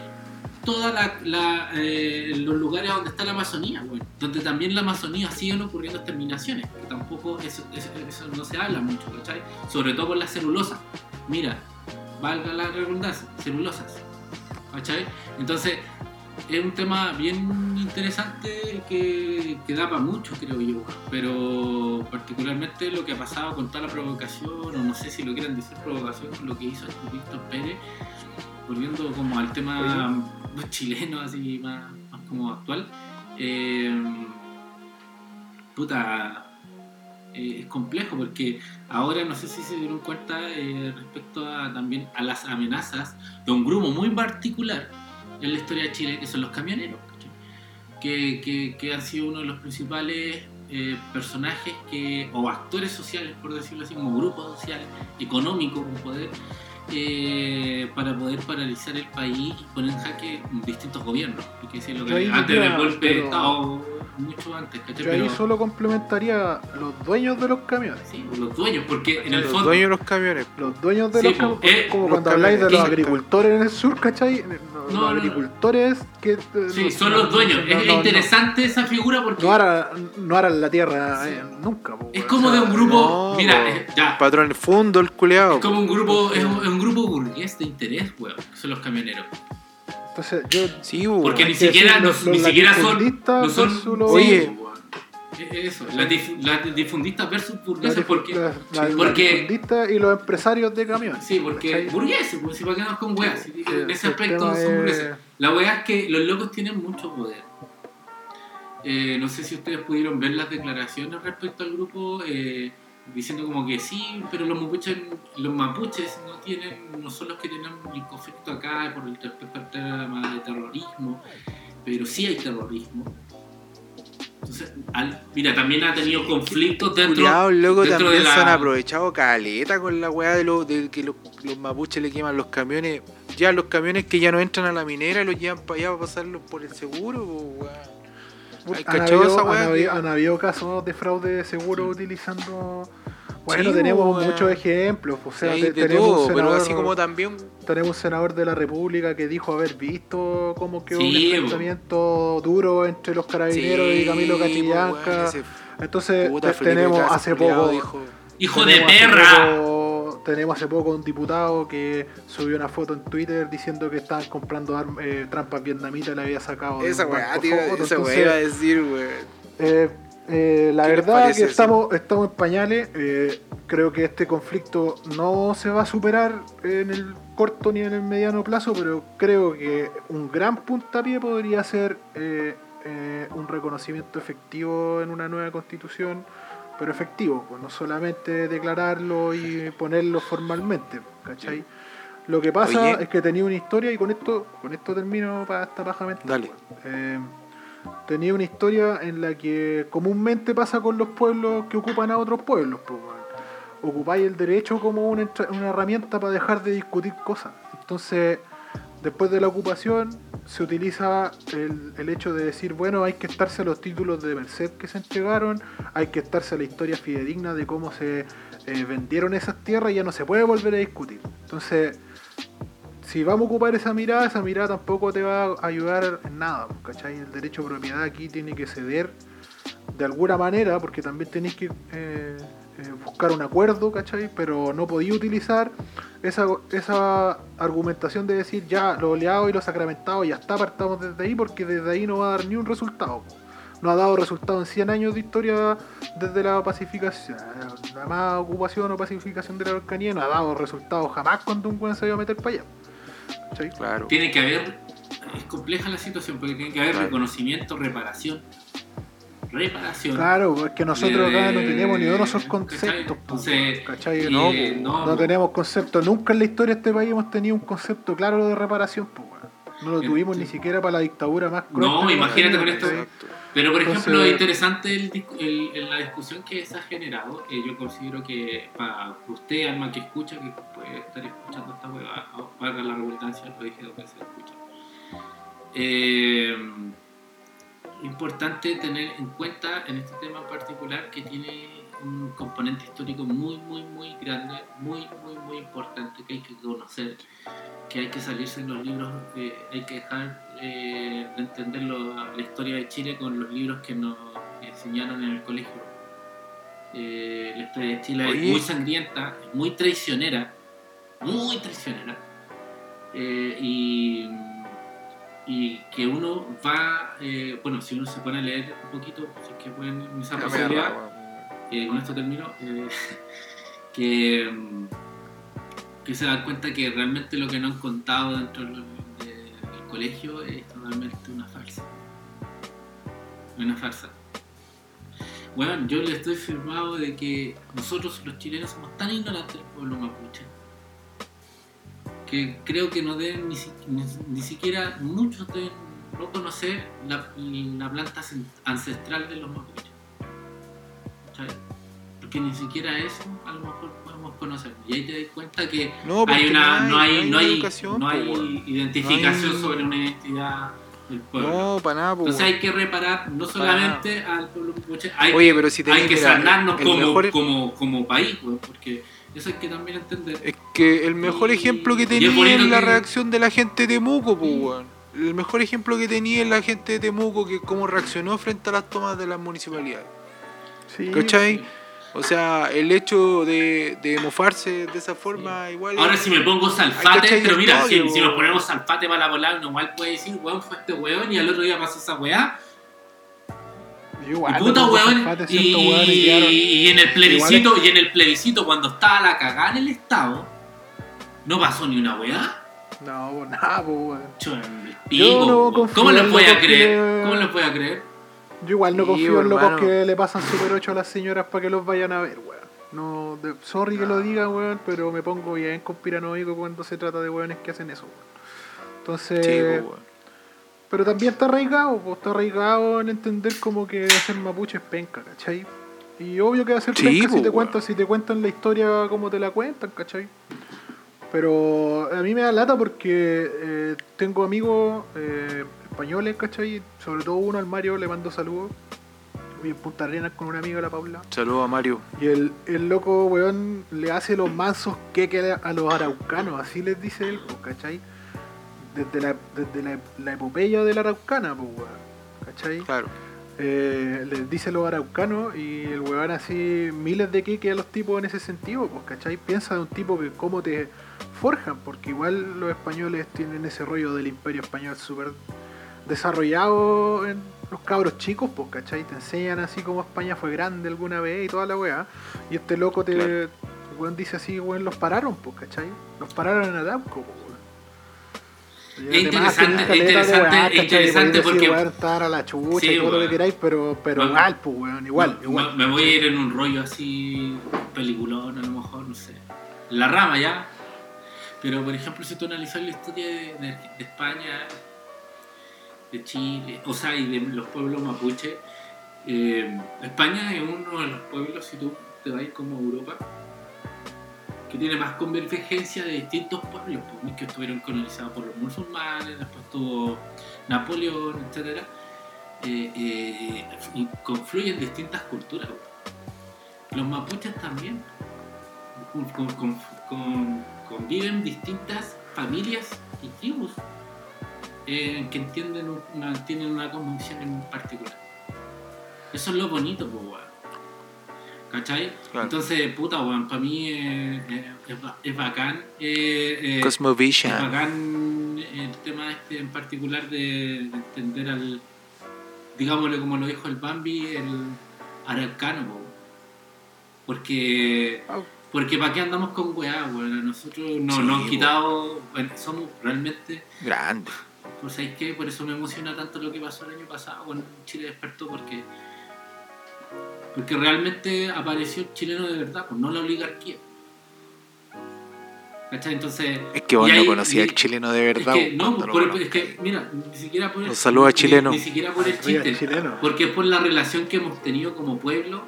todos los lugares donde está la Amazonía, güey, donde también la Amazonía siguen ocurriendo exterminaciones, que tampoco eso, eso- eso no se habla mucho, ¿cachai? Sobre todo con las celulosas. Mira, valga la redundancia, celulosas, ¿cachai? Entonces, es un tema bien interesante que, que da para mucho, creo yo, pero particularmente lo que ha pasado con toda la provocación, o no sé si lo quieran decir provocación, con lo que hizo Víctor Pérez, volviendo como al tema chileno, así más, más como actual, eh, puta, eh, es complejo porque ahora no sé si se dieron cuenta eh, respecto a también a las amenazas de un grupo muy particular en la historia de Chile, que son los camioneros, que, que, que han sido uno de los principales eh, personajes que, o actores sociales, por decirlo así, como grupos sociales, económicos, con poder, eh, para poder paralizar el país y poner en jaque distintos gobiernos. Que antes del golpe de pero- Estado, mucho antes, ¿cachai? Yo ahí Pero- solo complementaría los dueños de los camiones. Sí, los dueños, porque en el Los fondo. dueños de los camiones. Los dueños de Sí, los camiones, eh, como los cuando habláis de los agricultores en el sur, ¿cachai? No, los no, no. agricultores que... eh, Sí, son los dueños. no- es no- interesante esa figura porque No, harán, no harán la tierra Sí. eh, nunca. po, es como O sea, de un grupo. No, mira, po. eh, ya. Patrón fundo el culeado. Es como un grupo, es un, es un grupo burgués de interés, weón, que son los camioneros. Entonces yo... Sí, weón. Porque ni siquiera, decir, los- ni siquiera son, no son Oye. Eso, las dif- las difundistas versus Los burgueses, dif- porque. los- la- porque- latifundistas y los empresarios de camiones. Sí, porque burgueses, pues si qué nos con weas, en ese aspecto son es- burgueses. La wea es que los locos tienen mucho poder. Eh, no sé si ustedes pudieron ver las declaraciones respecto al grupo, eh, diciendo como que sí, pero los mapuches, los mapuches no tienen, no son los que tienen el conflicto acá por el respecto al tema de terrorismo, pero sí hay terrorismo. Entonces, al- mira, también ha tenido conflictos dentro, Culeados, loco, dentro también de la... se han aprovechado caleta con la weá de, lo, de que los, los mapuches le queman los camiones. Ya los camiones que ya no entran a la minera los llevan para allá para pasarlos por el seguro, po, weón. ¿Hay Han cachado habido, esa weá han que- habido- han habido casos de fraude de seguro utilizando... Bueno, Sí, tenemos muchos ejemplos. O sea, te- tenemos, todo, un pero senador, así como también tenemos un senador de la República que dijo haber visto como que Sí, un enfrentamiento duro entre los carabineros y Camilo Catrillanca. po, weón, ese Entonces puta tenemos hace poco... ¡Hijo de perra! poco- tenemos hace poco un diputado que subió una foto en Twitter diciendo que estaban comprando arm- eh, trampas vietnamitas y la había sacado. de Esa weá, tío, esa weá iba a decir, weón. eh, eh, la ¿Qué les verdad que estamos, estamos en pañales. eh, creo que este conflicto no se va a superar en el corto ni en el mediano plazo, pero creo que un gran puntapié podría ser eh, eh, un reconocimiento efectivo en una nueva constitución, pero efectivo, pues, no solamente declararlo y ponerlo formalmente, ¿cachai? Lo que pasa Oye. es que tenía una historia y con esto, con esto termino para esta paja mental, Dale. Tenía una historia en la que comúnmente pasa con los pueblos que ocupan a otros pueblos. Pues. Ocupáis el derecho como una, herramienta para dejar de discutir cosas. Entonces, después de la ocupación, se utiliza el, el hecho de decir, bueno, hay que estarse a los títulos de Merced que se entregaron, hay que estarse a la historia fidedigna de cómo se eh, vendieron esas tierras y ya no se puede volver a discutir. Entonces, si vamos a ocupar esa mirada, esa mirada tampoco te va a ayudar en nada, ¿cachai? El derecho a propiedad aquí tiene que ceder de alguna manera, porque también tenéis que eh, eh, buscar un acuerdo, ¿cachai? Pero no podía utilizar esa, esa argumentación de decir ya lo oleado y lo sacramentado ya está, partamos desde ahí, porque desde ahí no va a dar ni un resultado. No ha dado resultado en 100 años de historia desde la pacificación, la más ocupación o pacificación de la Araucanía, no ha dado resultados jamás cuando un buen se iba a meter para allá. Claro. Tiene que haber, es compleja la situación, porque tiene que haber Claro. reconocimiento, reparación. Reparación. Claro, porque nosotros acá no Eh, tenemos ni uno de esos conceptos. Entonces, ¿cachai? No, eh, no, no po. tenemos concepto. Nunca en la historia de este país hemos tenido un concepto claro de reparación. weón. no lo tuvimos ni siquiera para la dictadura más No, cruel hemos imagínate con esto. Exacto. Pero por Entonces- ejemplo, es interesante el, el- el- la discusión que se ha generado. eh, yo considero que para usted, alma que escucha, que puede estar escuchando esta hueá, para la redundancia, lo dije dos veces, escucha. Eh, importante tener en cuenta en este tema en particular que tiene un componente histórico muy, muy, muy grande, muy, muy, muy importante que hay que conocer, que hay que salirse en los libros, eh, hay que dejar eh, de entender lo- la historia de Chile con los libros que nos enseñaron en el colegio. Eh, la historia de Chile Oye. es muy sangrienta, es muy traicionera, muy traicionera. Eh, y, y que uno va, eh, bueno, si uno se pone a leer un poquito, si es que pueden me posibilidad, con esto termino, eh, que, mm, que se dan cuenta que realmente lo que nos han contado dentro del, colegio es totalmente una farsa. Una farsa. Bueno, yo le estoy firmado de que nosotros los chilenos somos tan ignorantes del pueblo mapuche que creo que no deben ni, ni- siquiera muchos deben no conocer la, la planta ancestral de los mapuches. Porque ni siquiera eso a lo mejor podemos conocer. Y ahí te das cuenta que No, hay una, no hay, no hay, no po, identificación hay- sobre una identidad el pueblo. No, para nada. Entonces hay que reparar no solamente al pueblo hay, Oye, que- pero si hay tenés, que mira, sanarnos como, mejor- como, como país, weón, porque eso hay que también entender. Es que el mejor Y- ejemplo que es tenía es la que- reacción de la gente de Temuco, pues, weón. El mejor ejemplo que tenía es la gente de Temuco, que cómo reaccionó frente a las tomas de las municipalidades. Sí, ¿Cachai? O sea, el hecho de, de mofarse de esa forma, igual. Ahora es- si me pongo salfate, pero mira, si, nos ponemos salfate para la volada, uno igual puede decir, weón, fue este weón y al otro día pasó esa weá. igual, y puta weón. Y, en el plebiscito, y en el plebiscito, cuando estaba la cagada en el estado, no pasó ni una weá. No, pues nada, pues weón. Yo pico, no ¿Cómo lo voy a que- creer? ¿Cómo le voy a creer? Yo igual no Sí, confío en locos que le pasan super 8 a las señoras para que los vayan a ver, weón. No, de- sorry que lo diga, weón, pero me pongo bien conspiranoico cuando se trata de weones que hacen eso, weón. Entonces, Sí, pues, weón. pero también está arraigado, pues está arraigado en entender como que hacer mapuche es penca, ¿cachai? Y obvio que va a ser Sí, penca si pues, te cuentan, si te cuentan la historia como te la cuentan, ¿cachai? Pero a mí me da lata porque eh, tengo amigos eh, españoles, ¿cachai? Sobre todo uno, al Mario, le mando saludos. Vi en Punta Arenas con una amiga, la Paula. Saludos a Mario. Y el, el loco, weón, le hace los mansos queques a los araucanos, así les dice él, pues, ¿cachai? Desde la, desde la, la epopeya de la araucana, pues, weón, ¿cachai? Claro. Eh, les dice los araucanos y el weón así miles de queques a los tipos en ese sentido, pues, ¿cachai? Piensa de un tipo que cómo te forjan, porque igual los españoles tienen ese rollo del imperio español súper desarrollado en los cabros chicos, pues, ¿cachai? Te enseñan así como España fue grande alguna vez y toda la weá. Y este loco te, Claro. weón dice así, weón, los pararon, pues, ¿cachai? Los pararon en Arauco, pues, weón. Es interesante, interesante, weá, interesante decir, porque- estar a la chucha Sí, y todo lo weón. que queráis, pero, pero Bueno, igual, pues, weón, igual, Me- igual. Me, voy a ir en un rollo así, peliculón, a lo mejor, no sé. La rama ya. Pero, por ejemplo, si tú analizas la historia de, de- de España, de Chile, o sea, y de los pueblos mapuche, eh, España es uno de los pueblos, si tú te vas como Europa, que tiene más convergencia de distintos pueblos, pues, que estuvieron colonizados por los musulmanes, después tuvo Napoleón, etcétera. Eh, eh, y confluyen distintas culturas. Los mapuches también con- con- con- con- conviven distintas familias y tribus eh, que entienden una, tienen una convicción en particular. Eso es lo bonito, pues, weón. ¿Cachai? Claro. Entonces, puta, weón, para mí eh, eh, es, es bacán. eh, eh, Cosmovision. es bacán el tema este en particular de, de entender al, digámosle como lo dijo el Bambi, el araucano, po. porque Ah. porque para qué andamos con weá, weón, a nosotros no, Sí, nos han quitado, bueno, somos realmente, Grande. Pues ¿sabéis qué? Por eso me emociona tanto lo que pasó el año pasado cuando Chile despertó, porque porque realmente apareció el chileno de verdad, pues no la oligarquía. ¿Cachai? Entonces, Es que vos no conocías al chileno de verdad. es que, no, por- es que, mira, ni siquiera por el, Un saludo a ni- chileno. Ni, siquiera por el chiste, chileno. porque es por la relación que hemos tenido como pueblo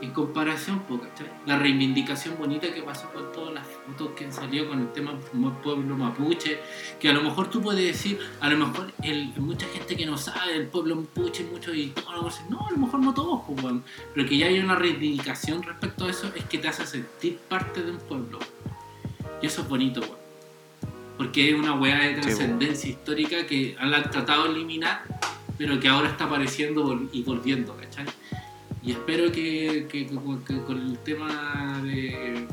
en comparación, ¿cachai? La reivindicación bonita que pasó con todas las fotos que han salido con el tema pueblo mapuche, que a lo mejor tú puedes decir, a lo mejor el, mucha gente que no sabe del pueblo mapuche, mucho y todo, lo dicen, no, a lo mejor no todos, weón. pero que ya hay una reivindicación respecto a eso, es que te hace sentir parte de un pueblo. Y eso es bonito. Porque es una weá de Sí, trascendencia histórica que han tratado de eliminar, pero que ahora está apareciendo y volviendo, ¿cachai? Y espero que, que- que con- que con el tema de,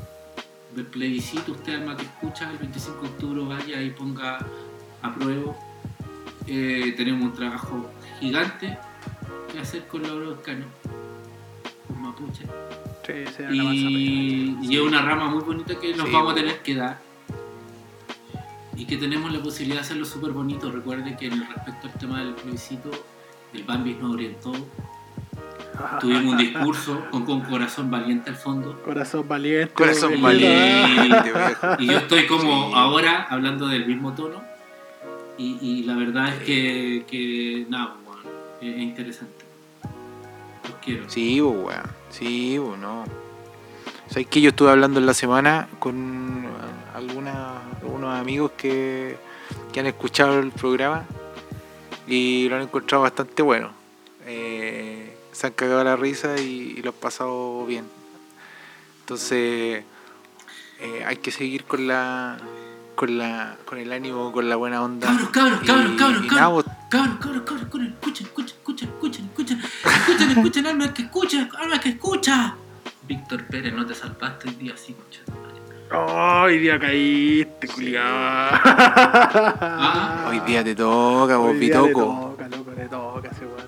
del plebiscito, usted alma que escucha el 25 de octubre vaya y ponga a prueba. Eh, tenemos un trabajo gigante que hacer con los Euroscanos, con Mapuche. Sí, se la. Y, y es una rama muy bonita que nos Sí, vamos a po. tener que dar. Y que tenemos la posibilidad de hacerlo súper bonito. Recuerde que en el respecto al tema del plebiscito, el Bambi nos orientó. Tuvimos un discurso con, con corazón valiente al fondo. Corazón valiente. Corazón weón. valiente. Y yo estoy como Sí. ahora hablando del mismo tono. Y, y la verdad es que, que nada, bueno, es interesante. Los quiero. Sí, weón. Sí, pues, no. ¿Sabes que yo estuve hablando en la semana con alguna, algunos amigos que, que han escuchado el programa? Y lo han encontrado bastante bueno. Eh, se han cagado la risa y, y lo han pasado bien. Entonces, eh, hay que seguir con la. Con, la, con el ánimo, con la buena onda. Cabros, cabros, cabros, Y- cabros, y cabros. Cabros, cabros, cabros, cabros, escuchen, escuchen, escuchen, escuchen, escuchen, escuchen, escuchen, alma que escucha, alma que escucha. Víctor Pérez, no te salvaste el día así, tu madre. Hoy día caíste, culiado. Ah, Hoy día te toca, vos, le Bitoco. toca, loco, le toca ese weón.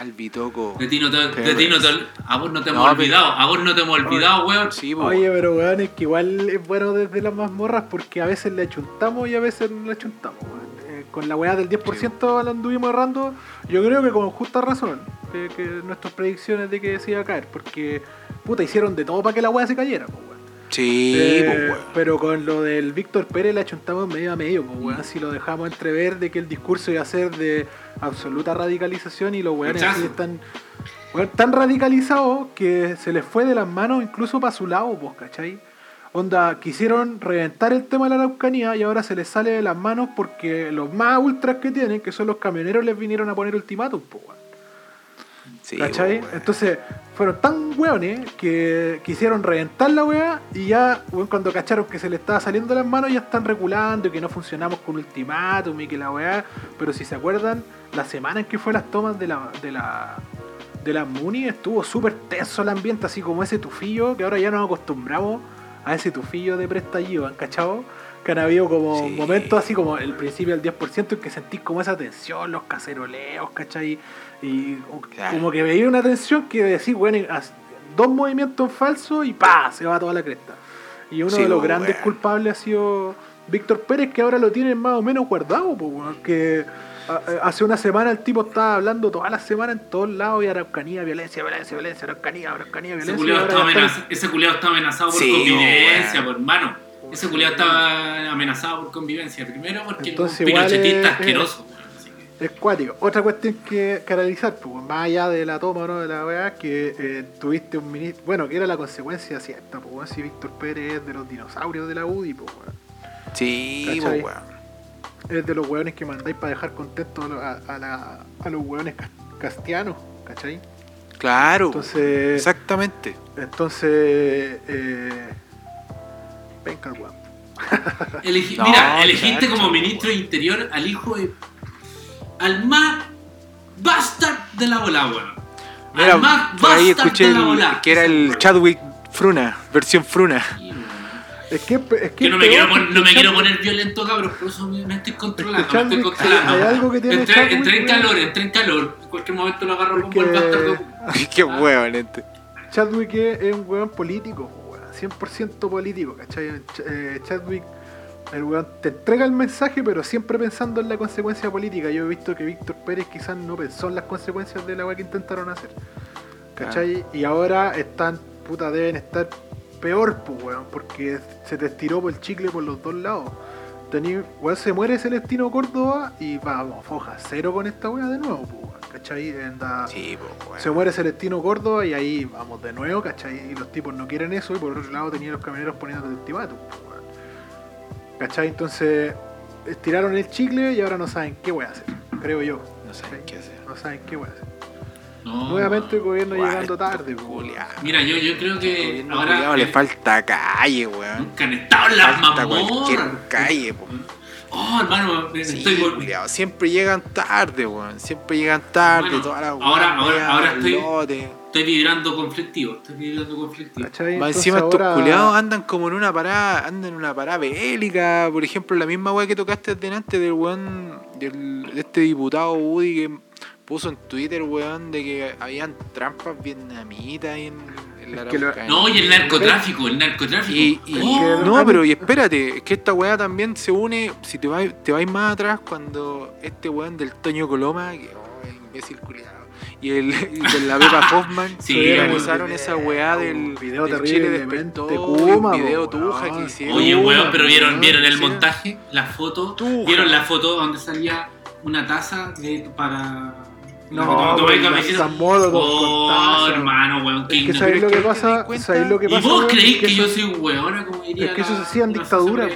Al Bitoco. De ti no te, de ti no te, a vos no te No, hemos olvidado, a vos no te hemos olvidado, weón. Sí, po. Oye, pero weón, es que igual es bueno desde las mazmorras porque a veces le achuntamos y a veces no le achuntamos, weón. Eh, con la weá del 10% la anduvimos errando, yo creo que con justa razón, de que nuestras predicciones de que se iba a caer, porque puta hicieron de todo para que la weá se cayera, pues, weón. Sí, Eh, weón. pero con lo del Víctor Pérez la chuntamos medio a medio, pues, weón. Si lo dejamos entrever de que el discurso iba a ser de absoluta radicalización y los weones están weón, tan radicalizados que se les fue de las manos incluso para su lado, pues, ¿cachai? Onda, quisieron reventar el tema de la Araucanía y ahora se les sale de las manos porque los más ultras que tienen, que son los camioneros, les vinieron a poner ultimátum, pues, weón. Sí, ¿Cachai? Entonces, fueron tan hueones que quisieron reventar la weá y ya, cuando cacharon que se le estaba saliendo las manos, ya están reculando y que no funcionamos con ultimátum y que la weá. Pero si se acuerdan, la semana en que fue las tomas de la. De la de las Muni estuvo súper tenso el ambiente, así como ese tufillo, que ahora ya nos acostumbramos a ese tufillo de prestallido, ¿han cachado? Que han habido como Sí. momentos así como el principio del 10% en que sentís como esa tensión, los caceroleos, ¿cachai? Y Claro. como que veía una tensión que decís, bueno, dos movimientos falsos y pa, se va toda la cresta. Y uno Sí, de los grandes culpables ha sido Víctor Pérez, que ahora lo tienen más o menos guardado, weón, que a- a- hace una semana el tipo estaba hablando toda la semana en todos lados y Araucanía, violencia, violencia, violencia, Araucanía, Araucanía, Ese violencia. culiado ese culiao estaba amenazado por Sí, convivencia, por hermano. Ese culiado estaba amenazado por convivencia. Primero porque Entonces, pinochetista es- asqueroso. Es cuático. Otra cuestión que, que analizar, pues, más allá de la toma ¿no? de la weá, que eh, tuviste un ministro. Bueno, que era la consecuencia cierta, pues, si Víctor Pérez es de los dinosaurios de la UDI, pues, weón. Sí, ¿Cachai? weón. Es de los weones que mandáis para dejar contentos a, lo- a- a la- a los weones cas- castianos, ¿cachai? Claro. Entonces. Exactamente. Entonces. Eh, venga, weón. Elegi- No, mira, elegiste chacho, como ministro de Interior al hijo de. al más bastard de la bola, weón. Mira, al más por ahí bastard escuché de la el- bola. que era el Chadwick Fruna, versión Fruna. Sí. Es que, es que Que no me, quiero, peor pon- no me quiero poner violento, cabrón, por eso me, me estoy controlando, Es que me estoy Chadwick, controlando. hay algo que tiene entré, en calor, entré en calor. En cualquier momento lo agarro Es como el que- bastardo. Qué huevo, nete. Chadwick es un weón político, 100% político, ¿cachai? Ch- eh, Chadwick, el weón te entrega el mensaje, pero siempre pensando en la consecuencia política. Yo he visto que Víctor Pérez quizás no pensó en las consecuencias de la weá que intentaron hacer, ¿cachai? Y ahora están, puta, deben estar peor, pues, weón, porque se te estiró por el chicle por los dos lados. Tení, weón, se muere Celestino Córdoba y vamos, foja, cero con esta weá de nuevo, pues, ¿cachai? Sí, po, weón. se muere Celestino Córdoba y ahí vamos de nuevo, ¿cachai? Y los tipos no quieren eso y por otro lado tenían los camioneros poniendo el ultimátum. pues. ¿Cachai? Entonces estiraron el chicle y ahora no saben qué voy a hacer, creo yo. No saben qué hacer. No saben qué voy a hacer. No, Nuevamente el gobierno llegando tarde. pues, culiados. Mira, yo, yo creo que Gobierno ahora. le falta calle, weón. Nunca han estado en las Falta cualquier calle, po. Oh, hermano, me- Sí, estoy culiao, siempre llegan tarde, weón. Siempre llegan tarde, Bueno, todas las ahora- ahora- ahora estoy- lote. Estoy vibrando conflictivo. Estoy vibrando conflictivo. Entonces encima estos ahora- culiados andan como en una parada, andan en una parada bélica, por ejemplo, la misma weá que tocaste delante del weón, del, de este diputado Woody que puso en Twitter, weón, de que habían trampas vietnamitas ahí en, en la. No, y el narcotráfico, el narcotráfico. Y, y- Oh, no, pero y espérate, es que esta weá también se une, si te vais te vais más atrás, cuando este weón del Toño Coloma, que oh, imbécil culiado, y el y de la Pepa Hoffman Sí, se weón. organizaron esa weá del, video del Chile terriblemente despertó, y Kuma, un video tuja que hicieron. Oye, weón, pero vieron, vieron el montaje, la foto. Tuja. ¿Vieron la foto donde salía una taza de, para. No, las Molotov con Oh, taza. hermano, weón, Es que sabéis lo que pasa, sabéis lo que ¿Y pasa. vos weón? creéis que, yo eso- soy weona, como diría Es que eso se hacía en dictadura.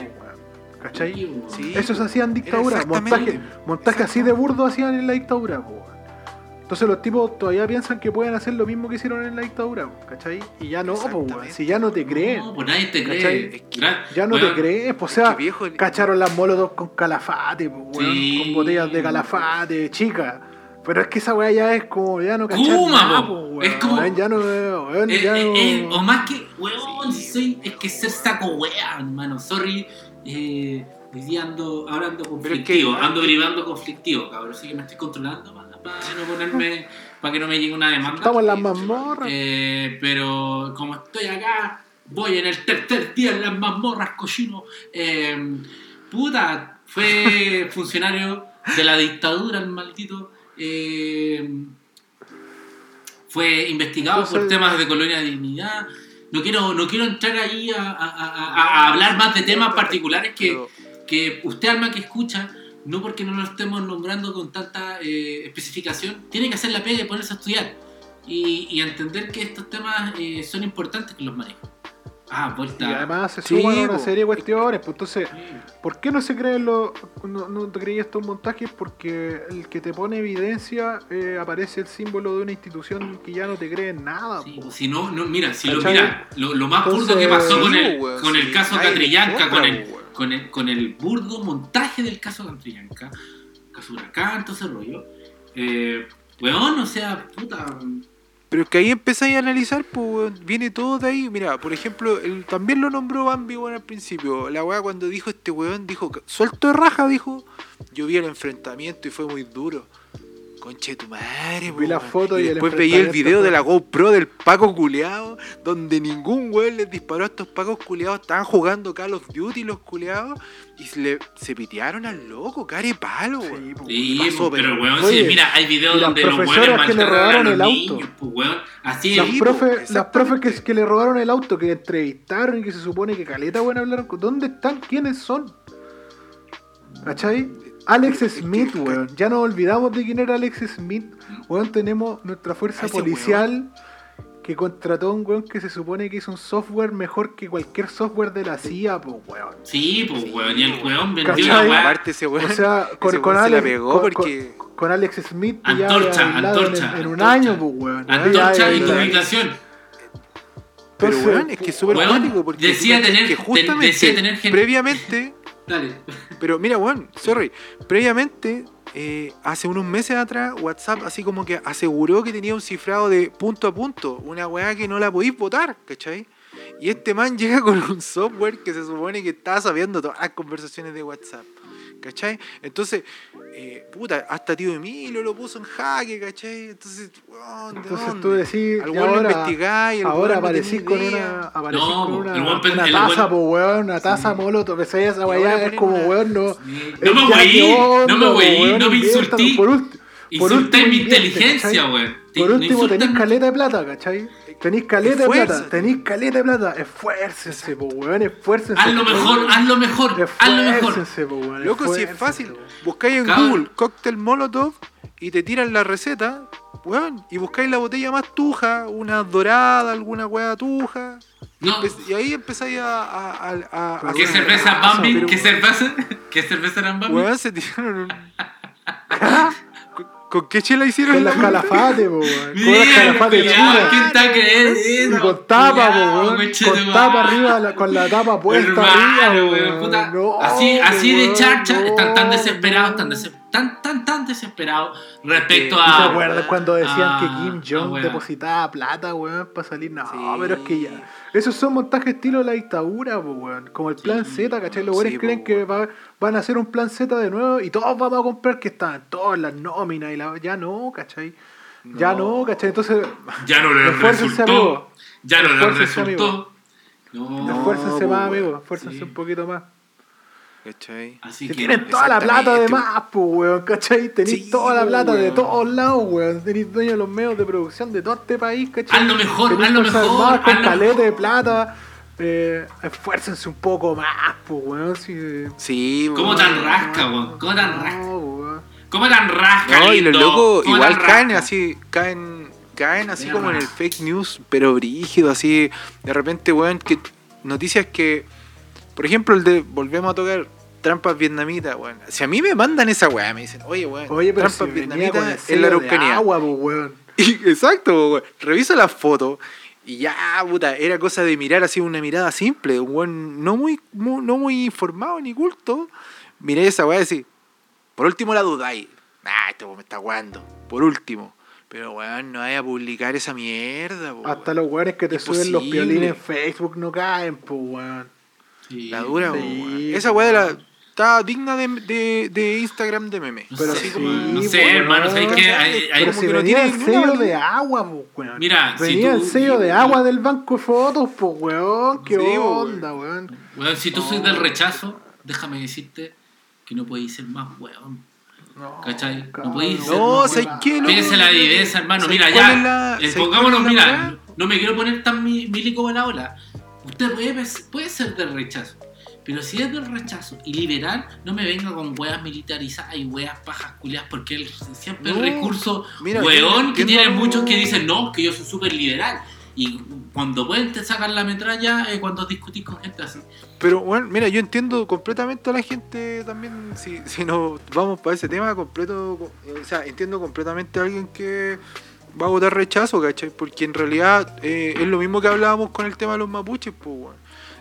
¿Cachai? Sí, Eso se hacía en dictadura. Montaje, montaje así de burdo hacían en la dictadura. Entonces los tipos todavía piensan que pueden hacer lo mismo que hicieron en la dictadura, ¿cachai? Y ya no, weón. Exactamente. Si ya no te creen. No, pues nadie te cree. ¿Cachai? Es que Ya no weón, te crees, pues, o sea, viejo- cacharon las molotov con calafate, pues, weón, Sí. con botellas de calafate, chica. Pero es que esa weá ya es como, ya no cachar nada, po. weón. Es como- ya no, weón, ya no... o más que, weón, si soy, es que ser saco wea, hermano. Sorry, eh, hoy día ando, ahora ando conflictivo, que- ando gribando conflictivo, cabrón. Así que me estoy controlando para, para no ponerme, para que no me llegue una demanda. Estamos en las mazmorras. Eh, pero como estoy acá, voy en el tercer día en las mazmorras, cochino. Eh, puta, fue funcionario de la dictadura, el maldito. Eh, fue investigado por temas de colonia de dignidad. No quiero, no quiero entrar ahí a, a- a- a- a hablar más de temas particulares que, que usted, alma que escucha, no porque no lo estemos nombrando con tanta eh, especificación, tiene que hacer la pega y ponerse a estudiar. Y, y entender que estos temas eh, son importantes que los manejen. Ah, Y vuelta. además se Sí, suman una serie de cuestiones, pues entonces. ¿por qué no se creen los, no, no creí estos montajes? Porque el que te pone evidencia eh, aparece el símbolo de una institución que ya no te cree en nada. Sí, pues, si no, no, mira, si lo, mira, lo, lo más burdo que pasó con el, con el caso Catrillanca, con el, con el, con el burdo montaje del caso Catrillanca, caso Huracán, todo ese rollo, eh, weón, o sea, puta, Pero es que ahí empezáis a analizar, pues viene todo de ahí. Mira, por ejemplo, también lo nombró Bambi weón, al principio. La weá cuando dijo este weón, dijo, suelto de raja, dijo. Yo vi el enfrentamiento y fue muy duro. Conche tu madre, Vi la weón. foto y el después veía el video de la GoPro del Paco culeado, donde ningún weón les disparó a estos Pacos culeados. Estaban jugando Call of Duty los culeados y se, le, se pitearon al loco, care palo, weón. Sí, po. Sí, pasó, pues, pero pero- weón, Oye, sí, mira, hay videos y donde los weones profesoras que le robaron el auto. niños, pues weón, así Las Sí, profes, las profes que, que le robaron el auto, que entrevistaron y que se supone que caleta buena hablaron, con- ¿dónde están? ¿Quiénes son? ¿Cachai? Alex Smith, weón. Ya nos olvidamos de quién era Alex Smith. Weón, tenemos nuestra fuerza ese policial que contrató a un weón que se supone que hizo un software mejor que cualquier software de la CIA, pues weón. Sí, pues weón, y el weón vendió ¿Cachai? la weá. Aparte ese weón, O sea, con, weón se la Alex, pegó con, porque... con- con Alex Smith ya Antorcha, en- antorcha, en, un antorcha. año, pues weón. Antorcha ya- y tu ya- ubicación. Pero Entonces, weón, es que es súper weón, cuático porque decía tener- que justamente decía tener gente- previamente, Dale. pero mira weón, sorry, previamente eh, hace unos meses atrás WhatsApp así como que aseguró que tenía un cifrado de punto a punto, una weá que no la podéis votar, ¿cachai? Y este man llega con un software que se supone que está sabiendo todas las conversaciones de WhatsApp. ¿Cachai? Entonces, eh, puta, hasta tío Emilio lo puso en jaque, ¿cachai? Entonces, weón, ¿de Entonces dónde? tú decís, Al lo ahora, investigáis, no aparecís con una, aparecís No, con una, el weón pen- una el taza, weón- po, weón, una taza molotov, ves esa weá, es como, una- weón, no. Sí. me weí, onda, no me weí, no me insultí. Por, por Insulté último, mi inteligencia, weón. Por último, tenéis caleta de plata, ¿cachai? Tenéis caleta de plata, tenéis caleta de plata, esfuércense, po, weón, esfuércense. Haz lo mejor, haz lo mejor, haz lo mejor. Esfuércense, po, weón, Loco, si es fácil, buscáis en Cabrón. Google cóctel Molotov y te tiran la receta, weón, y buscáis la botella más tuja, una dorada, alguna weá tuja, y, No. empe- y ahí empezáis a... a, a, a- a ¿Qué cerveza Bambi? ¿Qué cerveza? ¿Qué cerveza eran Bambi? Weón, se tiraron un... ¿Con, con qué chela hicieron Con la las calafates, po, weón. Con las calafates culiao, chinas. ¿Quién está creyendo? Y con tapa, po, weón. Con tapa arriba, la- con la tapa puesta Hermano, arriba, weón, weón. puta. No, así, así de charcha, no, están tan desesperados, tan, des- tan, tan, tan desesperados respecto ¿Y ¿Y a. ¿Te acuerdas cuando decían Ah, que Kim ah, Jong depositaba plata, weón, para salir? No, Sí. pero es que ya. Esos son montajes estilo de la dictadura, weón. Como el plan Sí. Z, ¿cachai? Los weones creen po, que va- van a hacer un plan Z de nuevo y todos vamos a comprar que están todas las nóminas y la. Ya no, ¿cachai? Ya no, ¿cachai? Entonces, Ya no Esfuércense, resultó. amigo. Ya no Esfuércense, resultó. No. esfuércense po, más, weón. amigo. Esfuércense un poquito más. ¿Cachai? Así que. tienen toda la plata de exactamente. más, pues, weón, ¿cachai? Tenéis Sí, toda la plata de todos lados, weón. Tenéis dueños de los medios de producción de todo este país, ¿cachai? Haz lo mejor, Tenéis haz lo Fuerzas mejor, con caleta de plata. Eh, esfuércense un poco más, pues, weón. Si, Sí, ¿Cómo weón. tan rasca, weón? ¿Cómo tan no, rasca? weón. ¿Cómo tan rasca? No, y los locos ¿Cómo igual caen rasca? así, caen, caen así como en el fake news, pero brígido, así, de repente, weón, que noticias que, por ejemplo, el de, volvemos a tocar trampas vietnamitas, weón. Si a mí me mandan esa weá, me dicen, oye, weón, Oye, pero trampas si vietnamitas en la Araucanía. agua, weón. Y- exacto, po, weón. Reviso las fotos y ya, puta, era cosa de mirar así una mirada simple, un weón no muy, mu- no muy informado ni culto. Miré esa weá y decir, por último la dudáis. Ah, este weón me está guando. Por último. Pero weón, no vaya a publicar esa mierda, po, Hasta weón. los weones que te suben los violines en Facebook no caen, pues, weón. Sí. La dura, Sí, Esa weá de la. weón. Está digna de, de, de Instagram de meme. No Pero sé, sí, como- no sé, weón. hermano, ¿sabes qué? Hay- hay- Pero como si que no tiene el sello de agua, pues, weón. Mira, si venía tú- el sello de agua del banco de fotos, pues, weón. ¿Qué Sí, onda, weón? Weón, si tú sois del rechazo, déjame decirte que no podéis ser más weón. No, ¿Cachai? No cabrón, podéis ser No, más ¿sabes weón. qué? No, Piensa la viveza, hermano. ¿sabes Mira, ya. la- eh, ¿sabes pongámonos, mira. No me quiero poner tan mi- milico a la ola. Usted puede, puede ser del rechazo. Pero si es del rechazo y liberal, no me venga con weas militarizadas y weas pajas culiadas, porque él siempre No, el recurso mira, weón que entiendo- tiene muchos que dicen no, que yo soy súper liberal. Y cuando pueden te sacan la metralla eh, cuando discutís con gente así. Pero bueno, mira, yo entiendo completamente a la gente también, si, si nos vamos para ese tema, completo, o sea, entiendo completamente a alguien que va a votar rechazo, ¿cachai? Porque en realidad eh, es lo mismo que hablábamos con el tema de los mapuches, pues.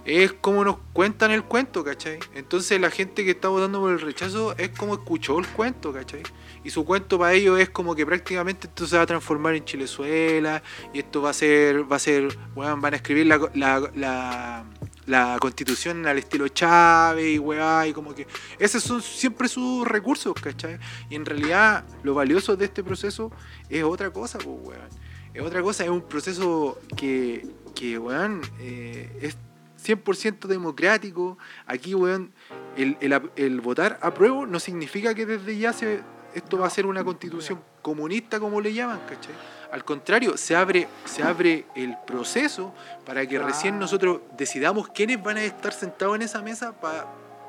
Es como nos cuentan el cuento, ¿cachai? Entonces la gente que está votando por el rechazo es como escuchó el cuento, ¿cachai? Y su cuento para ellos es como que prácticamente esto se va a transformar en Chilezuela y esto va a ser, va a ser, weón, van a escribir la, la, la, la constitución al estilo Chávez y weá, y como que esos son siempre sus recursos, ¿cachai? Y en realidad lo valioso de este proceso es otra cosa, pues, weón. Es otra cosa, es un proceso que, que weón, eh, es 100% democrático. Aquí, weón, el, el, el votar apruebo no significa que desde ya se, esto va a ser una constitución comunista, como le llaman, ¿cachai? Al contrario, se abre, se abre el proceso para que recién nosotros decidamos quiénes van a estar sentados en esa mesa para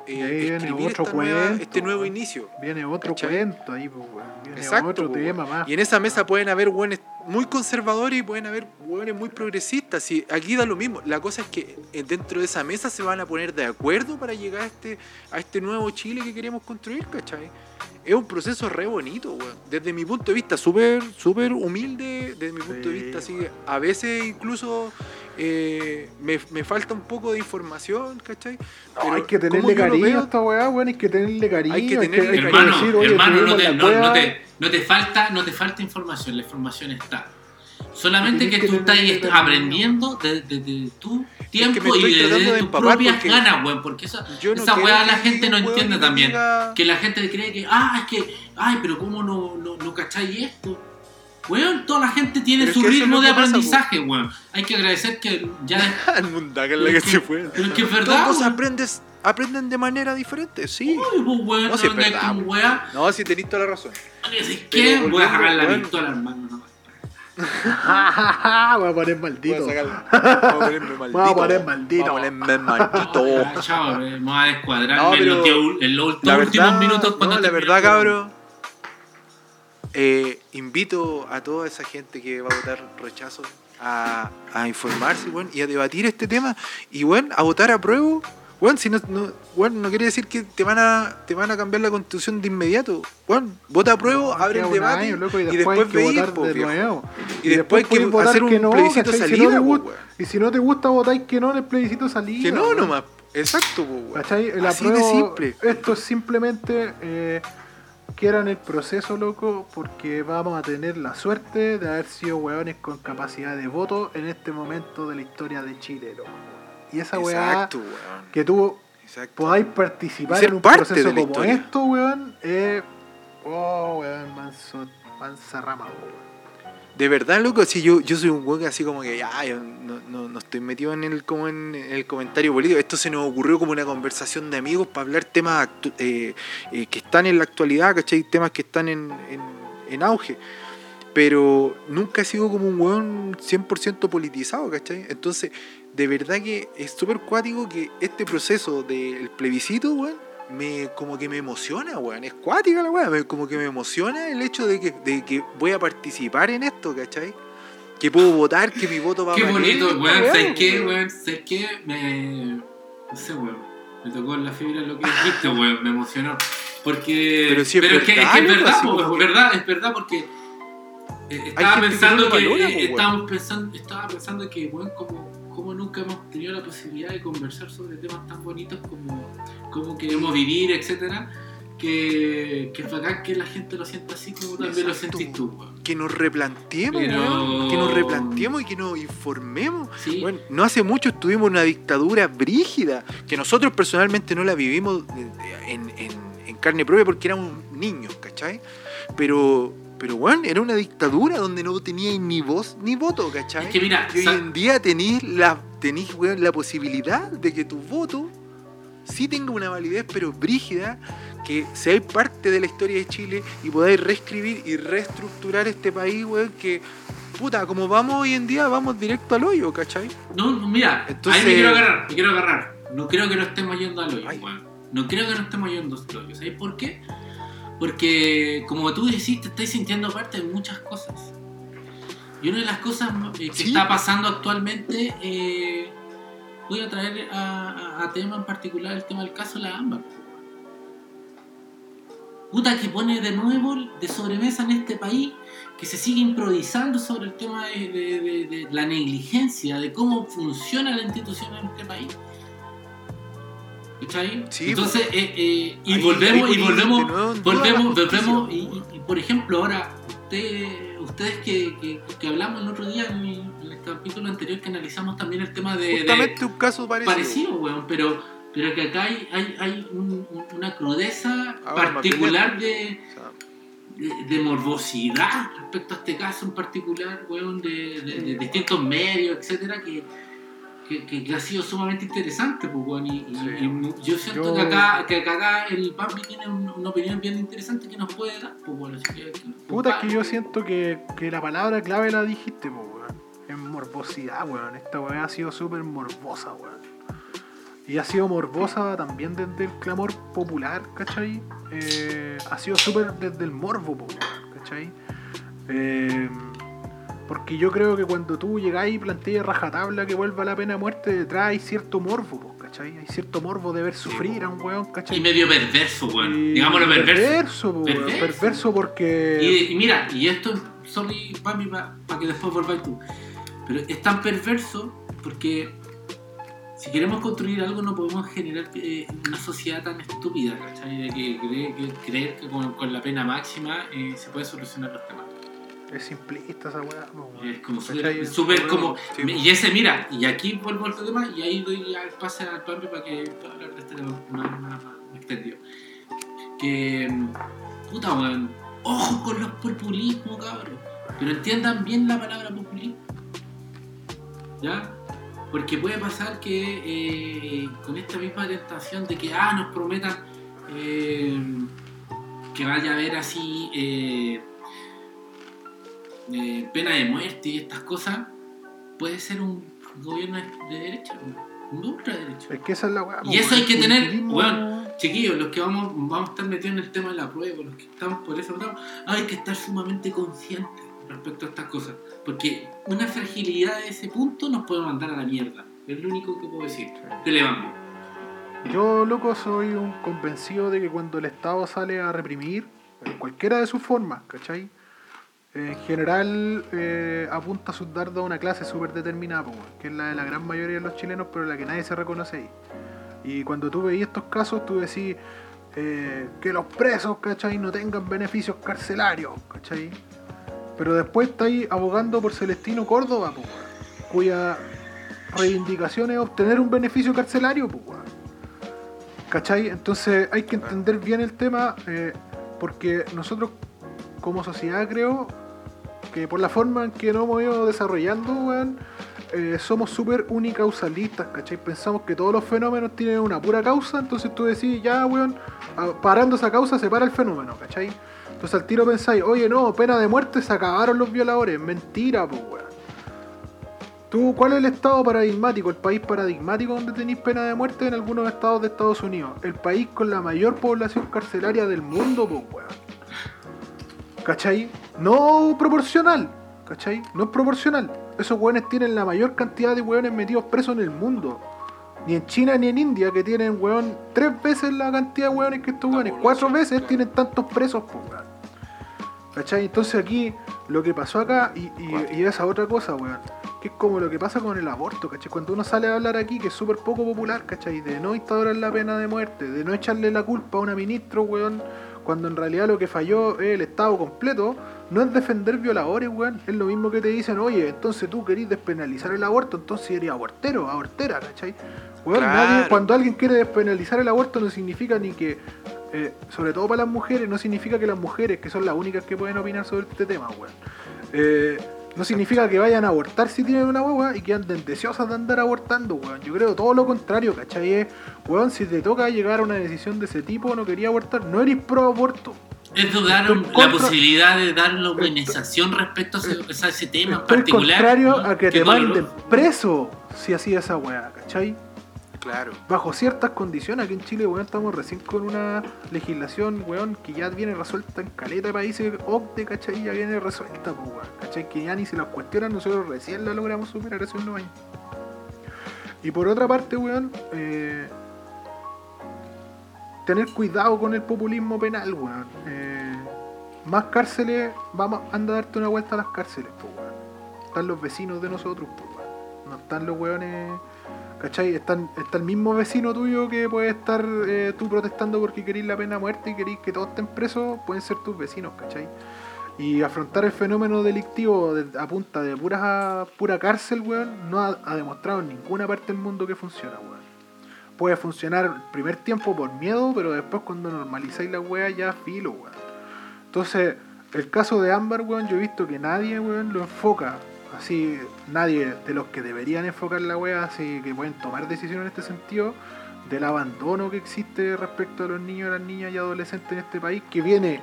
viene escribir otro nueva- cuento, este nuevo inicio. Viene otro ¿Cachai? cuento ahí, pues. Viene Exacto, otro tema weón. más. Y en esa mesa pueden haber hueones muy conservadores y pueden haber hueones muy progresistas. Y aquí da lo mismo. La cosa es que eh, dentro de esa mesa se van a poner de acuerdo para llegar a este, a este nuevo Chile que queremos construir, ¿cachai? Es un proceso re bonito, weón. Desde mi punto de vista, súper, súper humilde. Desde mi punto de vista, así que a veces incluso eh, me, me falta un poco de información, ¿cachai? No, hay que tenerle cariño veo- a esta weá, weón. Hay que tenerle cariño. Hay que tenerle hay hermano, decir, hermano, no tuvimos te, la no, cueva. no te, no te falta, no te falta información, la información está. Solamente que que tú estás aprendiendo desde de, de tu tiempo y desde de tus propias ganas, weón. Porque esa, no esa weá la que gente no un weón entiende también. diga- Que la gente cree que, ah, es que, ay, pero ¿cómo no, no, no cacháis esto? Weón, toda la gente tiene Pero es su que es ritmo de que pasa, aprendizaje, weón. Hay que agradecer que ya. El mundaca en la que se fue. Pero es que es verdad. Weón. aprendes, aprenden de manera diferente, sí. Uy, pues, weón, No, no, es verdad, con weón. weá. No, si tenés toda la razón. Pistola, hermano. no. Voy a poner maldito. Voy a sacar- Vamos a ponerme maldito. Vamos a poner maldito. Vamos a ponerme maldito. Chao, eh, vamos a descuadrarme No, en, los, en últimos La verdad, minutos cuando no, la verdad, cabrón. eh, invito a toda esa gente que va a votar rechazo a, a informarse bueno, y a debatir este tema y bueno, a votar a prueba. Bueno, si no, no, bueno, no quiere decir que te van a te van a cambiar la constitución de inmediato. Bueno, vota a prueba, abre el debate año, loco, y después, después hay que veis, votar po, de viejo. nuevo. Y después hay que votar hacer un no, plebiscito ¿cachai? salida, Si no po, y si no te gusta, votáis que no en el plebiscito salida. Que no weón. nomás. Exacto, po. El Así de apruebo- simple. Esto es simplemente eh, quieran el proceso, loco, porque vamos a tener la suerte de haber sido weones con capacidad de voto en este momento de la historia de Chile, loco. Y esa weá Exacto, weón. que tú Exacto. podáis participar en un parte proceso como historia. esto, weón. Oh, weón, manso, mansa rama, weón. De verdad, loco, si yo, yo soy un weón que así como que ya, yo no, no, no estoy metido en el, como en, el comentario político. Esto se nos ocurrió como una conversación de amigos para hablar temas eh, eh, que están en la actualidad, ¿cachai? Temas que están en, en, en auge. Pero nunca he sido como un weón 100% politizado, ¿cachai? Entonces, de verdad que es súper cuático que este proceso del plebiscito, weón, me, como que me emociona, weón. Es cuática la weón. Como que me emociona el hecho de que, de que voy a participar en esto, ¿cachai? Que puedo votar, que mi voto va Qué a valer, bonito, weón. ¿Sabes qué, weón. ¿Sabes qué? Me. No sé, weón. Me tocó en la fibra lo que dijiste, weón, me emocionó. Porque. Pero sí es que, es que verdad, es verdad, po, como es verdad, es verdad, porque. eh, estaba pensando que. valora, eh, po, estábamos pensando, estaba pensando que, weón, como, como nunca hemos tenido la posibilidad de conversar sobre temas tan bonitos como cómo queremos vivir, etcétera. Que, que es bacán que la gente lo sienta así como también lo sentís tú, weón. Que nos replanteemos, Pero- weón. Que nos replanteemos y que nos informemos. Sí, Bueno, no hace mucho estuvimos en una dictadura brígida, que nosotros personalmente no la vivimos en, en- en carne propia porque éramos niños, ¿cachai? Pero, pero bueno, era una dictadura donde no teníais ni voz ni voto, ¿cachai? es que mira, y hoy en día tenéis la, tenéis, weón, la posibilidad de que tu voto sí tenga una validez, pero brígida, que seáis parte de la historia de Chile y podáis reescribir y reestructurar este país, weón, que, puta, como vamos hoy en día, vamos directo al hoyo, ¿cachai? No, no, mira, Entonces- ahí me quiero agarrar, me quiero agarrar. No creo que no estemos yendo al hoyo, weón. No creo que no estemos yendo al hoyo. ¿Sabes por qué? Porque, como tú decís, te estás sintiendo parte de muchas cosas. Y una de las cosas eh, que Sí. está pasando actualmente, eh, voy a traer a, a- a tema en particular el tema del caso de la AMBA. Puta que pone de nuevo de sobremesa en este país que se sigue improvisando sobre el tema de, de- de- de la negligencia, de cómo funciona la institución en este país. ¿Cachai? Sí, Entonces, eh, eh, y volvemos, y volvemos, volvemos, volvemos, y, por ejemplo, ahora, usted, ustedes que, que- que hablamos el otro día en el, en el capítulo anterior que analizamos también el tema de, de- Justamente un caso parecido. parecido, weón, pero, pero que acá hay, hay, hay un- un- una crudeza Ahora, particular de, de, de morbosidad respecto a este caso en particular, weón, de distintos medios, etcétera, que, que, que- que ha sido sumamente interesante, pues, y, y- Sí. y mu- yo siento Yo- que, acá, que acá el Bambi tiene un- una opinión bien interesante que nos puede dar, pues, bueno, así que... Puta, es que yo siento que, que la palabra clave la dijiste, weón. Es morbosidad, weón. Esta weá ha sido súper morbosa, weón. Y ha sido morbosa también desde el clamor popular, ¿cachai? Eh, ha sido súper desde el morbo, po, weón, ¿cachai? Eh, porque yo creo que cuando tú llegáis y planteas rajatabla que vuelva la pena de muerte, detrás hay cierto morbo, ¿cachai? Hay cierto morbo de ver sufrir a un weón, ¿cachai? Y medio perverso, weón, Y digámoslo perverso. Perverso. Perverso. Perverso porque... Y, y mira, y esto, sorry, Pami, para que después volváis tú. Pero es tan perverso porque si queremos construir algo no podemos generar eh, una sociedad tan estúpida, ¿cachai? De que, cree- que creer que con, con la pena máxima eh, se puede solucionar los temas. Es simplista esa weá. Es como súper, súper como... Sí, me- po. y ese, mira, y aquí vuelvo al tema y ahí doy ya el pase al Pampi para que pueda hablar de este tema más, más- más extendido. Que, puta, weón, ojo con los populismos, cabrón. Pero entiendan bien la palabra populismo. ¿Ya? Porque puede pasar que eh, con esta misma tentación de que, ah, nos prometan eh, que vaya a haber así eh, eh, pena de muerte y estas cosas, puede ser un gobierno de, de derecha, un ultraderecha. Es que esa es la weá. Y eso hay que tener, weón. Chiquillos, los que vamos, vamos a estar metidos en el tema de la prueba, los que estamos por eso, lado, hay que estar sumamente conscientes respecto a estas cosas. Porque una fragilidad de ese punto nos puede mandar a la mierda. Es lo único que puedo decir. Te levamos. Yo, loco, soy un convencido de que cuando el Estado sale a reprimir, en cualquiera de sus formas, ¿cachai? En general eh, apunta sus dardos a una clase súper determinada, po, que es la de la gran mayoría de los chilenos, pero la que nadie se reconoce ahí. Y cuando tú veías estos casos, tú decís eh, que los presos, ¿cachai? No tengan beneficios carcelarios, ¿cachai? Pero después está ahí abogando por Celestino Córdoba, po, cuya reivindicación es obtener un beneficio carcelario, weón. ¿Cachai? Entonces hay que entender bien el tema eh, porque nosotros como sociedad creo que por la forma en que nos hemos ido desarrollando, weón, eh, somos súper unicausalistas, ¿cachai? Pensamos que todos los fenómenos tienen una pura causa, entonces tú decís, ya, weón, parando esa causa se para el fenómeno, ¿cachai? Entonces al tiro pensáis, oye, no, pena de muerte, se acabaron los violadores. Mentira, pues, weón. ¿Tú cuál es el estado paradigmático, el país paradigmático donde tenéis pena de muerte en algunos estados de Estados Unidos? El país con la mayor población carcelaria del mundo, pues, weón. ¿Cachai? No proporcional, ¿cachai? No es proporcional. Esos weones tienen la mayor cantidad de weones metidos presos en el mundo. Ni en China ni en India, que tienen, weón, tres veces la cantidad de weones que estos La weones. Cuatro veces claro. tienen tantos presos, pues, weón. ¿Cachai? Entonces aquí, lo que pasó acá, y, y, y esa otra cosa, weón, que es como lo que pasa con el aborto, ¿cachai? Cuando uno sale a hablar aquí, que es súper poco popular, ¿cachai? De no instaurar la pena de muerte, de no echarle la culpa a una ministra, weón, cuando en realidad lo que falló es el Estado completo, no es defender violadores, weón. Es lo mismo que te dicen, oye, entonces tú querís despenalizar el aborto, entonces eres abortero, abortera, ¿cachai? Weón, Claro. nadie, cuando alguien quiere despenalizar el aborto no significa ni que, eh, sobre todo para las mujeres, no significa que las mujeres, que son las únicas que pueden opinar sobre este tema, weón. Eh, no significa que vayan a abortar si tienen una guagua y que anden deseosas de andar abortando, weón. Yo creo todo lo contrario, ¿cachai? Es, weón, si te toca llegar a una decisión de ese tipo, no quería abortar, no eres pro aborto. Es dudar la posibilidad de dar la humanización respecto a ese, a ese tema en particular. contrario a que te manden preso si hacía esa weá, ¿cachai? Bajo ciertas condiciones, aquí en Chile, weón, estamos recién con una legislación, weón, que ya viene resuelta en caleta de países OCDE, ¿cachai? Ya viene resuelta, pues, weón, ¿cachai? Que ya ni se las cuestionan, nosotros recién la logramos superar hace unos años. Y por otra parte, weón, eh, tener cuidado con el populismo penal, weón. Eh, más cárceles, vamos, anda a darte una vuelta a las cárceles, pues, weón. Están los vecinos de nosotros, pues, weón. No están los weones. ¿Cachai? Está el mismo vecino tuyo que puede estar eh, tú protestando porque queréis la pena de muerte y queréis que todos estén presos, pueden ser tus vecinos, ¿cachai? Y afrontar el fenómeno delictivo de- a punta de pura, pura cárcel, weón, no ha, ha demostrado en ninguna parte del mundo que funciona, weón. Puede funcionar el primer tiempo por miedo, pero después cuando normalizáis la weá ya filo, weón. Entonces, el caso de Ámbar, weón, yo he visto que nadie, weón, lo enfoca. Así, nadie de los que deberían enfocar la weá, así que pueden tomar decisiones en este sentido, del abandono que existe respecto a los niños, las niñas y adolescentes en este país, que viene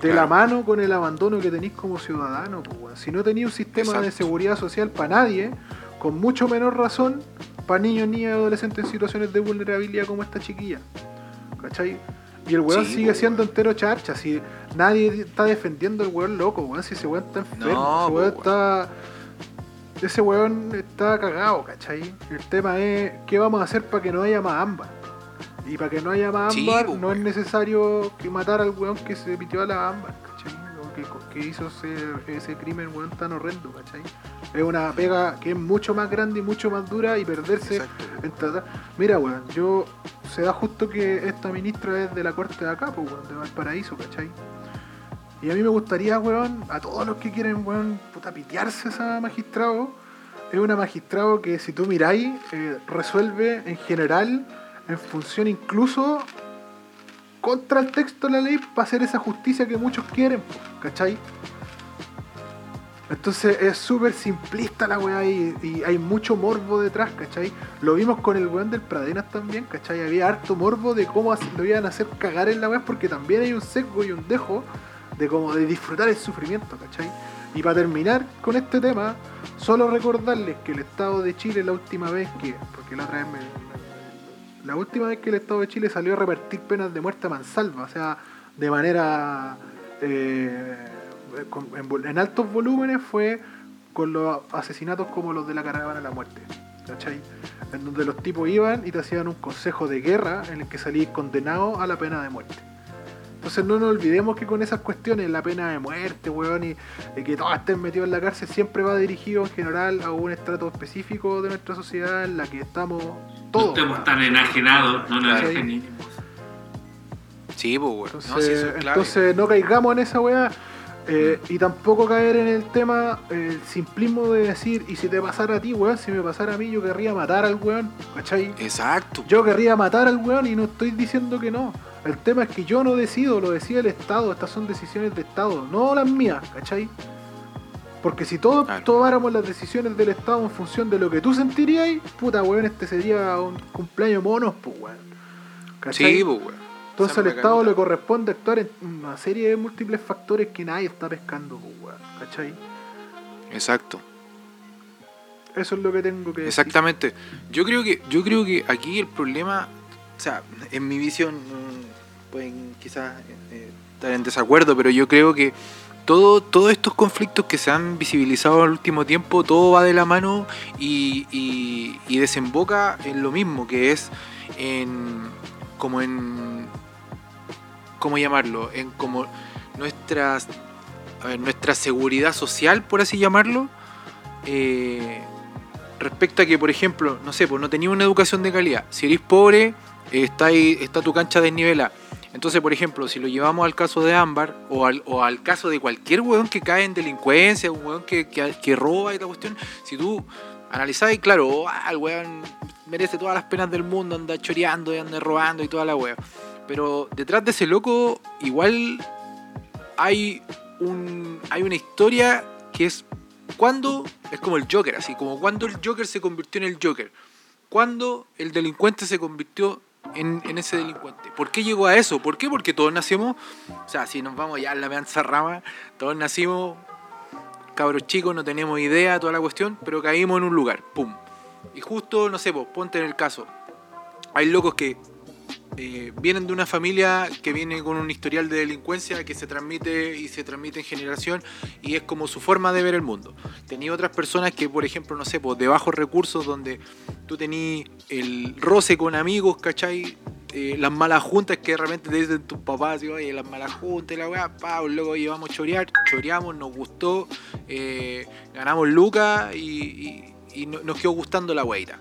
de la mano con el abandono que tenéis como ciudadano. pues, weón. Si no tenéis un sistema de seguridad social para nadie, con mucho menor razón para niños, niñas y adolescentes en situaciones de vulnerabilidad como esta chiquilla. ¿Cachai? Y el weón Sí, sigue pues, siendo weón. entero charcha, si nadie está defendiendo al weón loco, weón, si ese weón está enfermo, No, ese pues, weón weón. está. Ese weón está cagado, ¿cachai? El tema es qué vamos a hacer para que no haya más ámbar. Y para que no haya más ámbar, pues, no es necesario que matar al weón que se pitió a la ámbar, ¿cachai? O que, que hizo ese, ese crimen, weón, tan horrendo, ¿cachai? Es una pega que es mucho más grande y mucho más dura y perderse Exacto. en tratar- Mira, weón, yo. Se da justo que esta ministra es de la corte de acá, pues, weón, de Valparaíso, ¿cachai? Y a mí me gustaría, weón, a todos los que quieren, weón, puta, pitearse a esa magistrado. Es una magistrado que, si tú miráis, eh, resuelve en general, en función incluso contra el texto de la ley, para hacer esa justicia que muchos quieren, ¿cachai? Entonces es súper simplista la weá y, y hay mucho morbo detrás, ¿cachai? Lo vimos con el weón del Pradenas también, ¿cachai? Había harto morbo de cómo lo iban a hacer cagar en la weá porque también hay un sesgo y un dejo de como de disfrutar el sufrimiento, ¿cachai? Y para terminar con este tema, solo recordarles que el Estado de Chile la última vez que, porque la otra vez me, la última vez que el Estado de Chile salió a repartir penas de muerte a mansalva, o sea, de manera eh, en altos volúmenes fue con los asesinatos como los de la caravana de la muerte, ¿cachai? En donde los tipos iban y te hacían un consejo de guerra en el que salís condenado a la pena de muerte. Entonces no nos olvidemos que con esas cuestiones, la pena de muerte, weón, y, y que todos estén metidos en la cárcel, siempre va dirigido en general a un estrato específico de nuestra sociedad en la que estamos No todos. estemos weón. tan enajenados, no nos enajenemos. Sí, pues, weón. Entonces, No, sí, eso es clave. entonces no caigamos en esa weá. eh, y tampoco caer en el tema, eh, el simplismo de decir, y si te pasara a ti, weón, si me pasara a mí, yo querría matar al weón, ¿cachai? Exacto. Yo querría matar al weón y no estoy diciendo que no. El tema es que yo no decido, lo decide el Estado, estas son decisiones de Estado, no las mías, ¿cachai? Porque si todos Claro. tomáramos las decisiones del Estado en función de lo que tú sentirías, puta weón, este sería un cumpleaños monos, pues weón. ¿Cachai? Sí, pues, weón. Entonces al Estado le corresponde actuar en una serie de múltiples factores que nadie está pescando, pues, weón, ¿cachai? Exacto. Eso es lo que tengo que decir. Exactamente. Yo creo que, yo creo que aquí el problema, o sea, en mi visión, pueden quizás eh, estar en desacuerdo, pero yo creo que todo, todos estos conflictos que se han visibilizado al último tiempo, todo va de la mano y, y- y desemboca en lo mismo, que es en como en ¿cómo llamarlo? En como nuestras a ver, nuestra seguridad social, por así llamarlo, eh, respecto a que, por ejemplo, no sé, pues no tenías una educación de calidad. Si eres pobre, eh, está, ahí, está tu cancha desnivelada. Entonces, por ejemplo, si lo llevamos al caso de Ámbar o al, o al caso de cualquier weón que cae en delincuencia, un weón que, que, roba y la cuestión, si tú analizás y claro, oh, ah, el weón merece todas las penas del mundo, anda choreando y anda robando y toda la weá. Pero detrás de ese loco, igual hay, un, hay una historia que es cuando, es como el Joker, así como cuando el Joker se convirtió en el Joker. Cuando el delincuente se convirtió en, ese delincuente. ¿Por qué llegó a eso? ¿Por qué? Porque todos nacimos, o sea, si nos vamos ya en la meanza rama, todos nacimos cabros chicos, no tenemos idea, toda la cuestión, pero caímos en un lugar, pum. Y justo, no sé, vos, ponte en el caso. Hay locos que eh, vienen de una familia que viene con un historial de delincuencia que se transmite y se transmite en generación y es como su forma de ver el mundo. Tenía otras personas que, por ejemplo, no sé, pues de bajos recursos donde tú tenías el roce con amigos, ¿cachai? Eh, las malas juntas que de repente te dicen tus papás, oye, las malas juntas y la weá, pa, luego llevamos a chorear, choreamos, nos gustó, eh, ganamos lucas y, y- y no- nos quedó gustando la weita.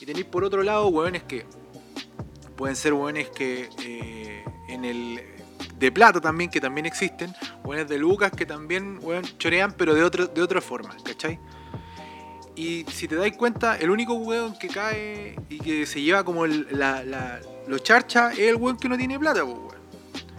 Y tenéis por otro lado hueones que pueden ser hueones que eh, en el de plata también, que también existen, hueones de lucas que también chorean, pero de, otro, de otra forma, ¿cachai? Y si te dais cuenta, el único hueón que cae y que se lleva como el- la, los charcha es el hueón que no tiene plata, pues, hueón.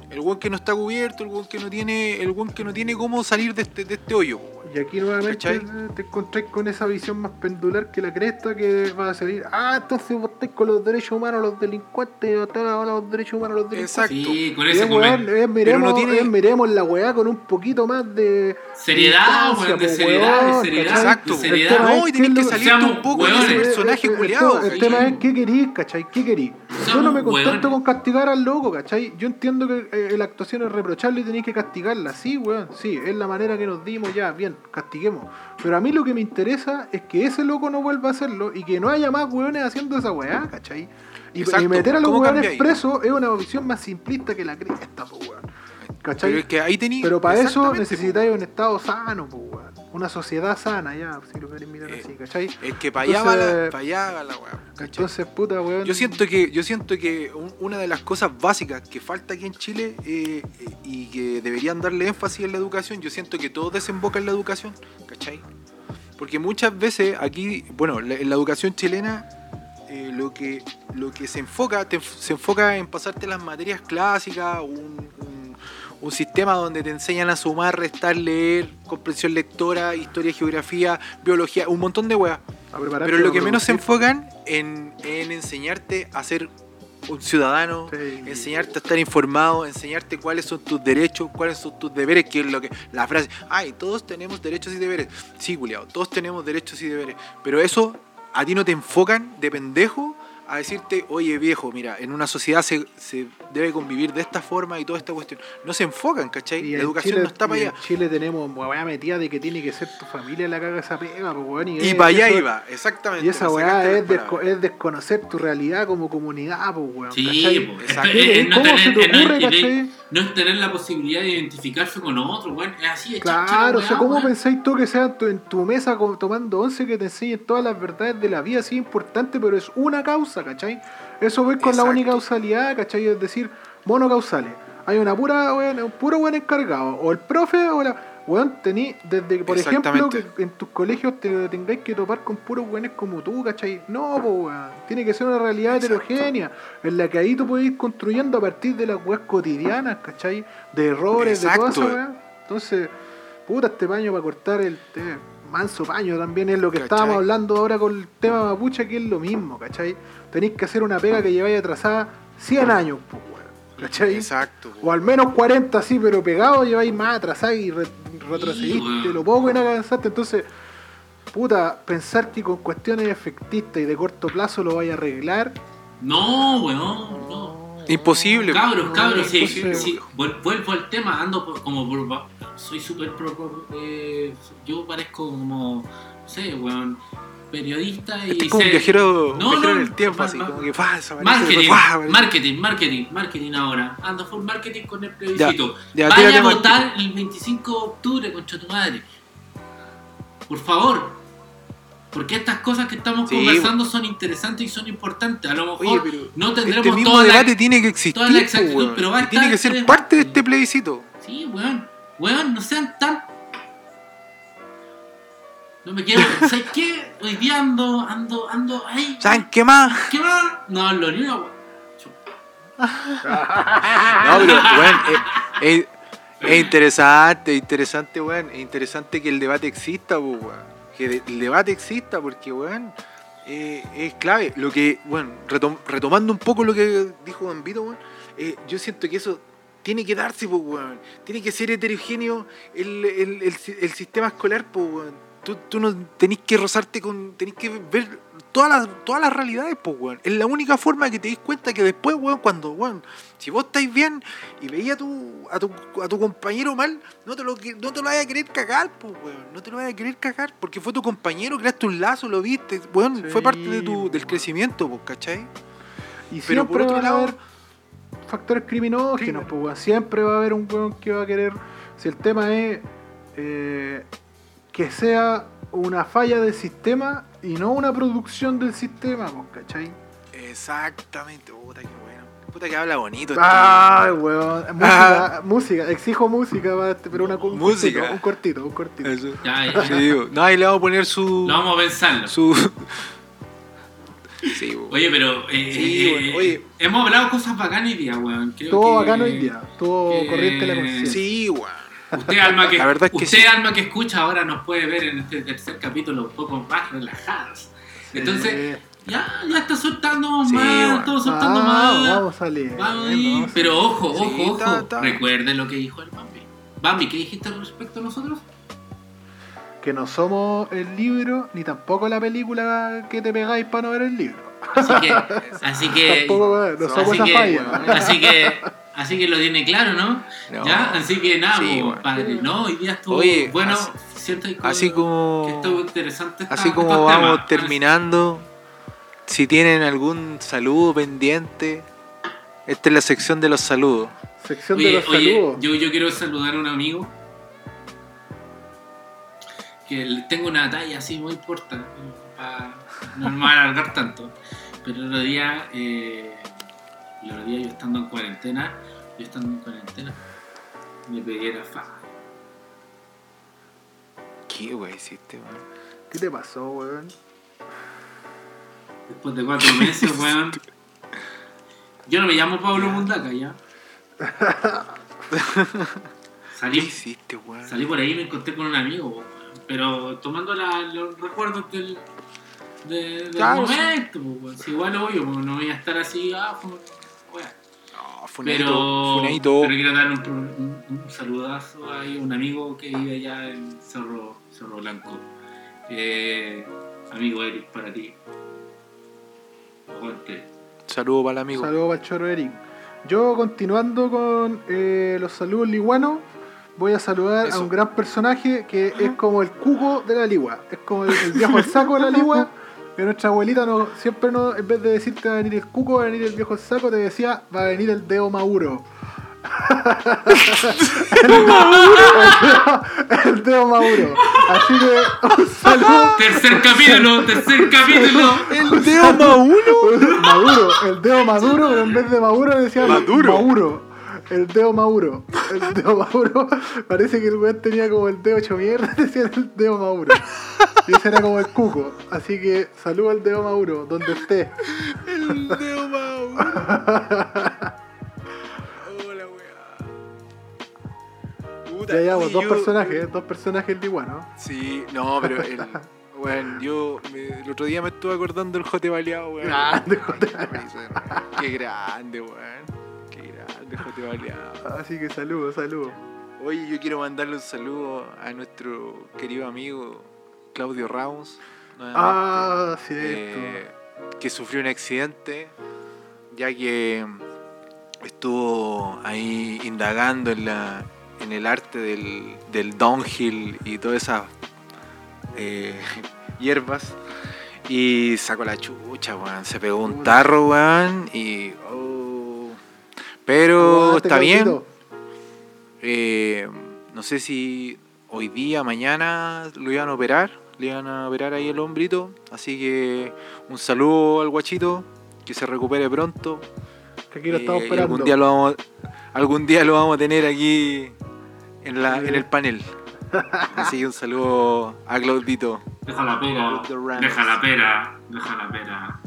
El hueón que no está cubierto, el hueón que no tiene, el que no tiene cómo salir de este, de este hoyo, pues. Y aquí nuevamente ¿Cachai? eh, te encontrás con esa visión más pendular que la cresta que va a salir. Ah, entonces vos estáis con los derechos humanos, los delincuentes, ahora los derechos humanos, los delincuentes. Exacto. Sí, con ese es, es, miremos, no tiene- es, miremos la weá con un poquito más de Seriedad, weón, de seriedad, de weón, seriedad. ¿cachai? Exacto, seriedad. No, y tenés que seamos un poco de ese Eh, personaje eh, el culiado. tema- El tema es qué querís, ¿cachai? ¿Qué querís? Yo no me contento con castigar al loco, ¿cachai? Yo entiendo que eh, la actuación es reprochable y tenéis que castigarla, sí, weón, sí, es la manera que nos dimos ya, bien, castiguemos. Pero a mí lo que me interesa es que ese loco no vuelva a hacerlo y que no haya más weones haciendo esa weá, ¿cachai? Y, meter a los ¿cómo weones cambia ahí? presos es una visión más simplista que la cresta, po, weón. ¿Cachai? Pero es que ahí tení. Pero para eso necesitáis un estado sano, pues, weón. Una sociedad sana, ya, si lo queréis mirar Eh, así, ¿cachai? Es que para allá, va la, pa' allá va la weá. Entonces, puta, weón. Yo siento que, yo siento que un- una de las cosas básicas que falta aquí en Chile eh, eh, y que deberían darle énfasis en la educación, yo siento que todo desemboca en la educación, ¿cachai? Porque muchas veces aquí, bueno, la- en la educación chilena eh, lo, que, lo que se enfoca, te- se enfoca en pasarte las materias clásicas, un, un- un sistema donde te enseñan a sumar, restar, leer, comprensión lectora, historia, geografía, biología, un montón de weas. Pero lo que menos se enfocan en, en enseñarte a ser un ciudadano, Sí. enseñarte a estar informado, enseñarte cuáles son tus derechos, cuáles son tus deberes, que es lo que la frase, ay, todos tenemos derechos y deberes. Sí, culiao, todos tenemos derechos y deberes, pero eso a ti no te enfocan de pendejo a decirte, oye viejo, mira, en una sociedad se, se debe convivir de esta forma y toda esta cuestión. No se enfocan, ¿cachai? Y la educación Chile- no está para y en allá. Chile tenemos weá metida de que tiene que ser tu familia la caga esa pega, pues, weón. Y es- para allá eso- iba, exactamente. Y esa weá es, desco- palabras. es desconocer tu realidad como comunidad, pues, weón. Sí. Es- no ¿Cómo tener- se te es no- ocurre, y cachai? no es tener la posibilidad de identificarse con otro, weón. Es así, es Claro, o sea, ¿cómo pensáis tú que sea tu- en tu mesa como tomando once que te enseñen todas las verdades de la vida así importante, pero es una causa, ¿cachai? Eso voy con la Exacto. unicausalidad, ¿cachai? Es decir, monocausales. Hay una pura, weón, un puro buen encargado, o el profe o la... Weón, tení, desde que, por ejemplo, que en tus colegios te tengáis que topar con puros weones como tú, ¿cachai? No, po, weón. Tiene que ser una realidad Exacto. heterogénea, en la que ahí tú puedes ir construyendo a partir de las weas cotidianas, ¿cachai? De errores, de Exacto. wea. Entonces, puta, este paño para cortar el té, manso paño también es lo que ¿Cachai? estábamos hablando ahora con el tema mapuche, que es lo mismo, ¿cachai? Tenéis que hacer una pega que lleváis atrasada 100 años, pues, weón, ¿cachai? Exacto. O al menos 40, sí, pero pegado lleváis más atrasado y re- retrocediste lo poco en avanzaste. Entonces, puta, pensar que con cuestiones efectistas y de corto plazo lo vais a arreglar. No, weón, no. Imposible. Cabros, No, cabros, sí, vuelvo al tema, ando por- como por, soy súper pro. eh, yo parezco como, no sé, weón, periodista y. Este es como un viajero, No, viajero no, en el tiempo, así, como que pasa, Marketing, marketing, marketing, marketing ahora. Ando full marketing con el plebiscito. ya, Vaya tírate a votar el 25 de octubre, concha tu madre. Por favor. Porque estas cosas que estamos Sí, conversando son interesantes y son importantes. A lo mejor Oye, no tendremos este mismo toda la- debate tiene que existir, toda la po, exactitud, weón. pero va a tiene estar que ser parte de este plebiscito. Sí, weón. Weón, no sean tan. No me quiero. ¿Sabes qué? Hoy día ando, ando, ando. Ay, ¿Saben qué más? ¿Qué más? No hablo ni una, weón. No, pero, weón, es, es- es interesante, es interesante, weón. Es interesante que el debate exista, po, weón. Que de- el debate exista, porque, weón, eh, es clave. Lo que, bueno, retom- retomando un poco lo que dijo Gambito, weón, eh, yo siento que eso tiene que darse, pues, weón. Tiene que ser heterogéneo el, el- el si- el sistema escolar, pues, weón. Tú, tú no tenés que rozarte con. tenés que ver todas las, todas las realidades, pues, weón. Es la única forma que te des cuenta que después, weón, cuando, weón, si vos estáis bien y veías a tu, a tu, a tu compañero mal, no te lo, no te lo vayas a querer cagar, pues, weón. No te lo vayas a querer cagar, porque fue tu compañero, creaste un lazo, lo viste, weón, Sí, fue parte de tu, weón. del crecimiento, pues, ¿cachai? Y Pero por otro lado- factores criminógenos, Sí. pues. Siempre va a haber un weón que va a querer. Si el tema es eh, que sea una falla del sistema y no una producción del sistema, pues, ¿cachai? Exactamente, puta que bueno. Puta que habla bonito. este Ay, weón. Música, Ah. música, exijo música, para este, pero una, un Música. cortito, un cortito, un cortito. Eso. Ya, ya. Sí, digo. No, ahí le vamos a poner su. Lo vamos a pensarlo. su. Sí. Oye, pero. eh, Sí, eh, bueno, eh, oye. Hemos hablado cosas bacanas hoy día, weón. Todo bacano hoy día, todo que- corriente la conciencia. Sí, weón. Usted, alma que, La verdad es que usted sí. alma que escucha, ahora nos puede ver en este tercer capítulo un poco más relajados. Entonces, ya, ya está soltando Sí, más, bueno. estamos soltando vamos, más. vamos a leer. Vamos Pero ojo, Sí, ojo, ojo. está- está. Recuerde lo que dijo el Bambi. Bambi, ¿qué dijiste respecto a nosotros? Que no somos el libro ni tampoco la película que te pegáis para no ver el libro. Así que, así que, Tampoco, no así esa que- falla. así que, así que lo tiene claro, ¿no? No. Ya, así que nada, Sí, pues, bueno. padre. No, hoy día estuvo Oye, bueno. así- siento que- Así que como. estuvo interesante. esta- Así como estos vamos temas. terminando, si tienen algún saludo pendiente, esta es la sección de los saludos. Sección de los oye, saludos. yo, yo quiero saludar a un amigo que tengo una talla así muy corta para no me voy a alargar tanto. Pero el otro día, eh, el otro día yo estando en cuarentena, yo estando en cuarentena, me pegué la faja. ¿Qué wey hiciste, weón? ¿Qué te pasó, weón? Después de cuatro meses, weón. Yo no me llamo Pablo Mundaca, ya. ¿Qué Salí, hiciste, weón? Salí por ahí y me encontré con un amigo, weón. Pero tomando la- los recuerdos del, de- del Claro, sí. momento. Si igual obvio, po, no voy a estar así, ah, weón. No, funadito, pero, pero quiero darle un, pro- un, un saludazo a un amigo que vive allá en Cerro, Cerro Blanco. Eh, amigo Eric, para ti. Aguante. Saludo para el amigo. Saludos para el choro Eric. Yo, continuando con eh, los saludos liguanos, voy a saludar Eso. a un gran personaje que es como el cuco de la ligua. Es como el, el viejo al saco de la ligua. Que nuestra abuelita no, siempre no, en vez de decirte va a venir el cuco, va a venir el viejo al saco, te decía va a venir el dedo Mauro. el, dedo, el dedo Mauro. Así que un saludo. Tercer capítulo, tercer capítulo. ¡El dedo Mauro! Maduro, el dedo maduro, pero en vez de Maduro decía Maduro. Mauro. El dedo Mauro. El dedo Mauro. Parece que el weón tenía como el dedo hecho mierda, decía el dedo Mauro. Y ese era como el cuco. Así que saludo al dedo Mauro, donde esté. ¡El dedo Mauro! Hola, weá. Puta, Ya llevamos oye, dos yo- personajes, dos personajes de igual, ¿no? Sí, no, pero el. Bueno, yo me- el otro día me estuve acordando del Jote Baleado, weón. Grande, Jote Qué grande, weón. Qué grande, Jote Baleado. Así que saludos, saludos. Oye, yo quiero mandarle un saludo a nuestro querido amigo Claudio Ramos. Ah, cierto. eh, que sufrió un accidente, ya que estuvo ahí indagando en la, en el arte del, del downhill y todas esas eh, hierbas. Y sacó la chucha, weón. Se pegó un tarro, weón. Y. oh. Pero Aguante, está bien. Eh, no sé si hoy día, mañana lo iban a operar. Le iban a operar ahí el hombrito. Así que un saludo al guachito. Que se recupere pronto. Que aquí lo estamos Eh, esperando. algún día lo vamos algún día lo vamos a tener aquí en, la, en el panel. Así que un saludo a Claudito. Deja la pera, deja la pera, deja la pera.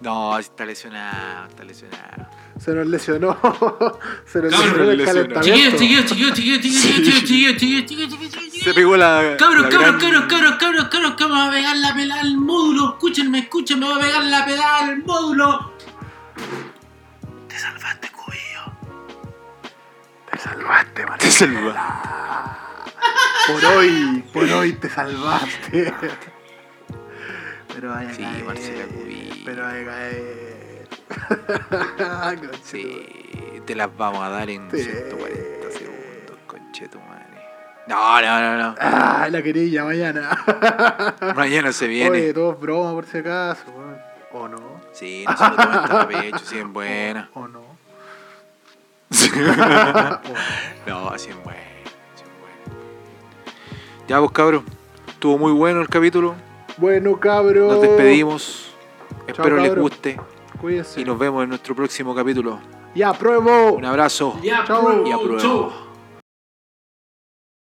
No, está lesionado, está lesionado. Se nos lesionó. Se nos lesionó el calentamiento. Chiquillos, chiquillos, chiquillos, chiquillos, chiquillos, chiquillos, chiquillos, Se pegó la. Cabros, cabros, cabros, cabros, cabros, cabros, que me va a pegar la pelada al módulo. Escúchenme, escúchenme, me va a pegar la pelada al módulo. Te salvaste, cubillo. Te salvaste, María. Te salvaste. Por hoy, por hoy te salvaste. Pero vaya Sí, caer. Marcela Cubillo. Pero vaya a caer. Sí, te las vamos a dar en Sí. 140 segundos, conchetumare. No, no, no, no. Ah, la querilla mañana. Mañana se viene. Oye, todo es broma por si acaso. O no. Sí, no se lo tan pecho, sí, es buena. O no. no, así es buena, es buena. Ya, pues cabros, estuvo muy bueno el capítulo. Bueno, cabros. Nos despedimos. Chao, Espero les guste. Cuídense. Y nos vemos en nuestro próximo capítulo. Y apruebo. Un abrazo. Y apruebo. Y apruebo.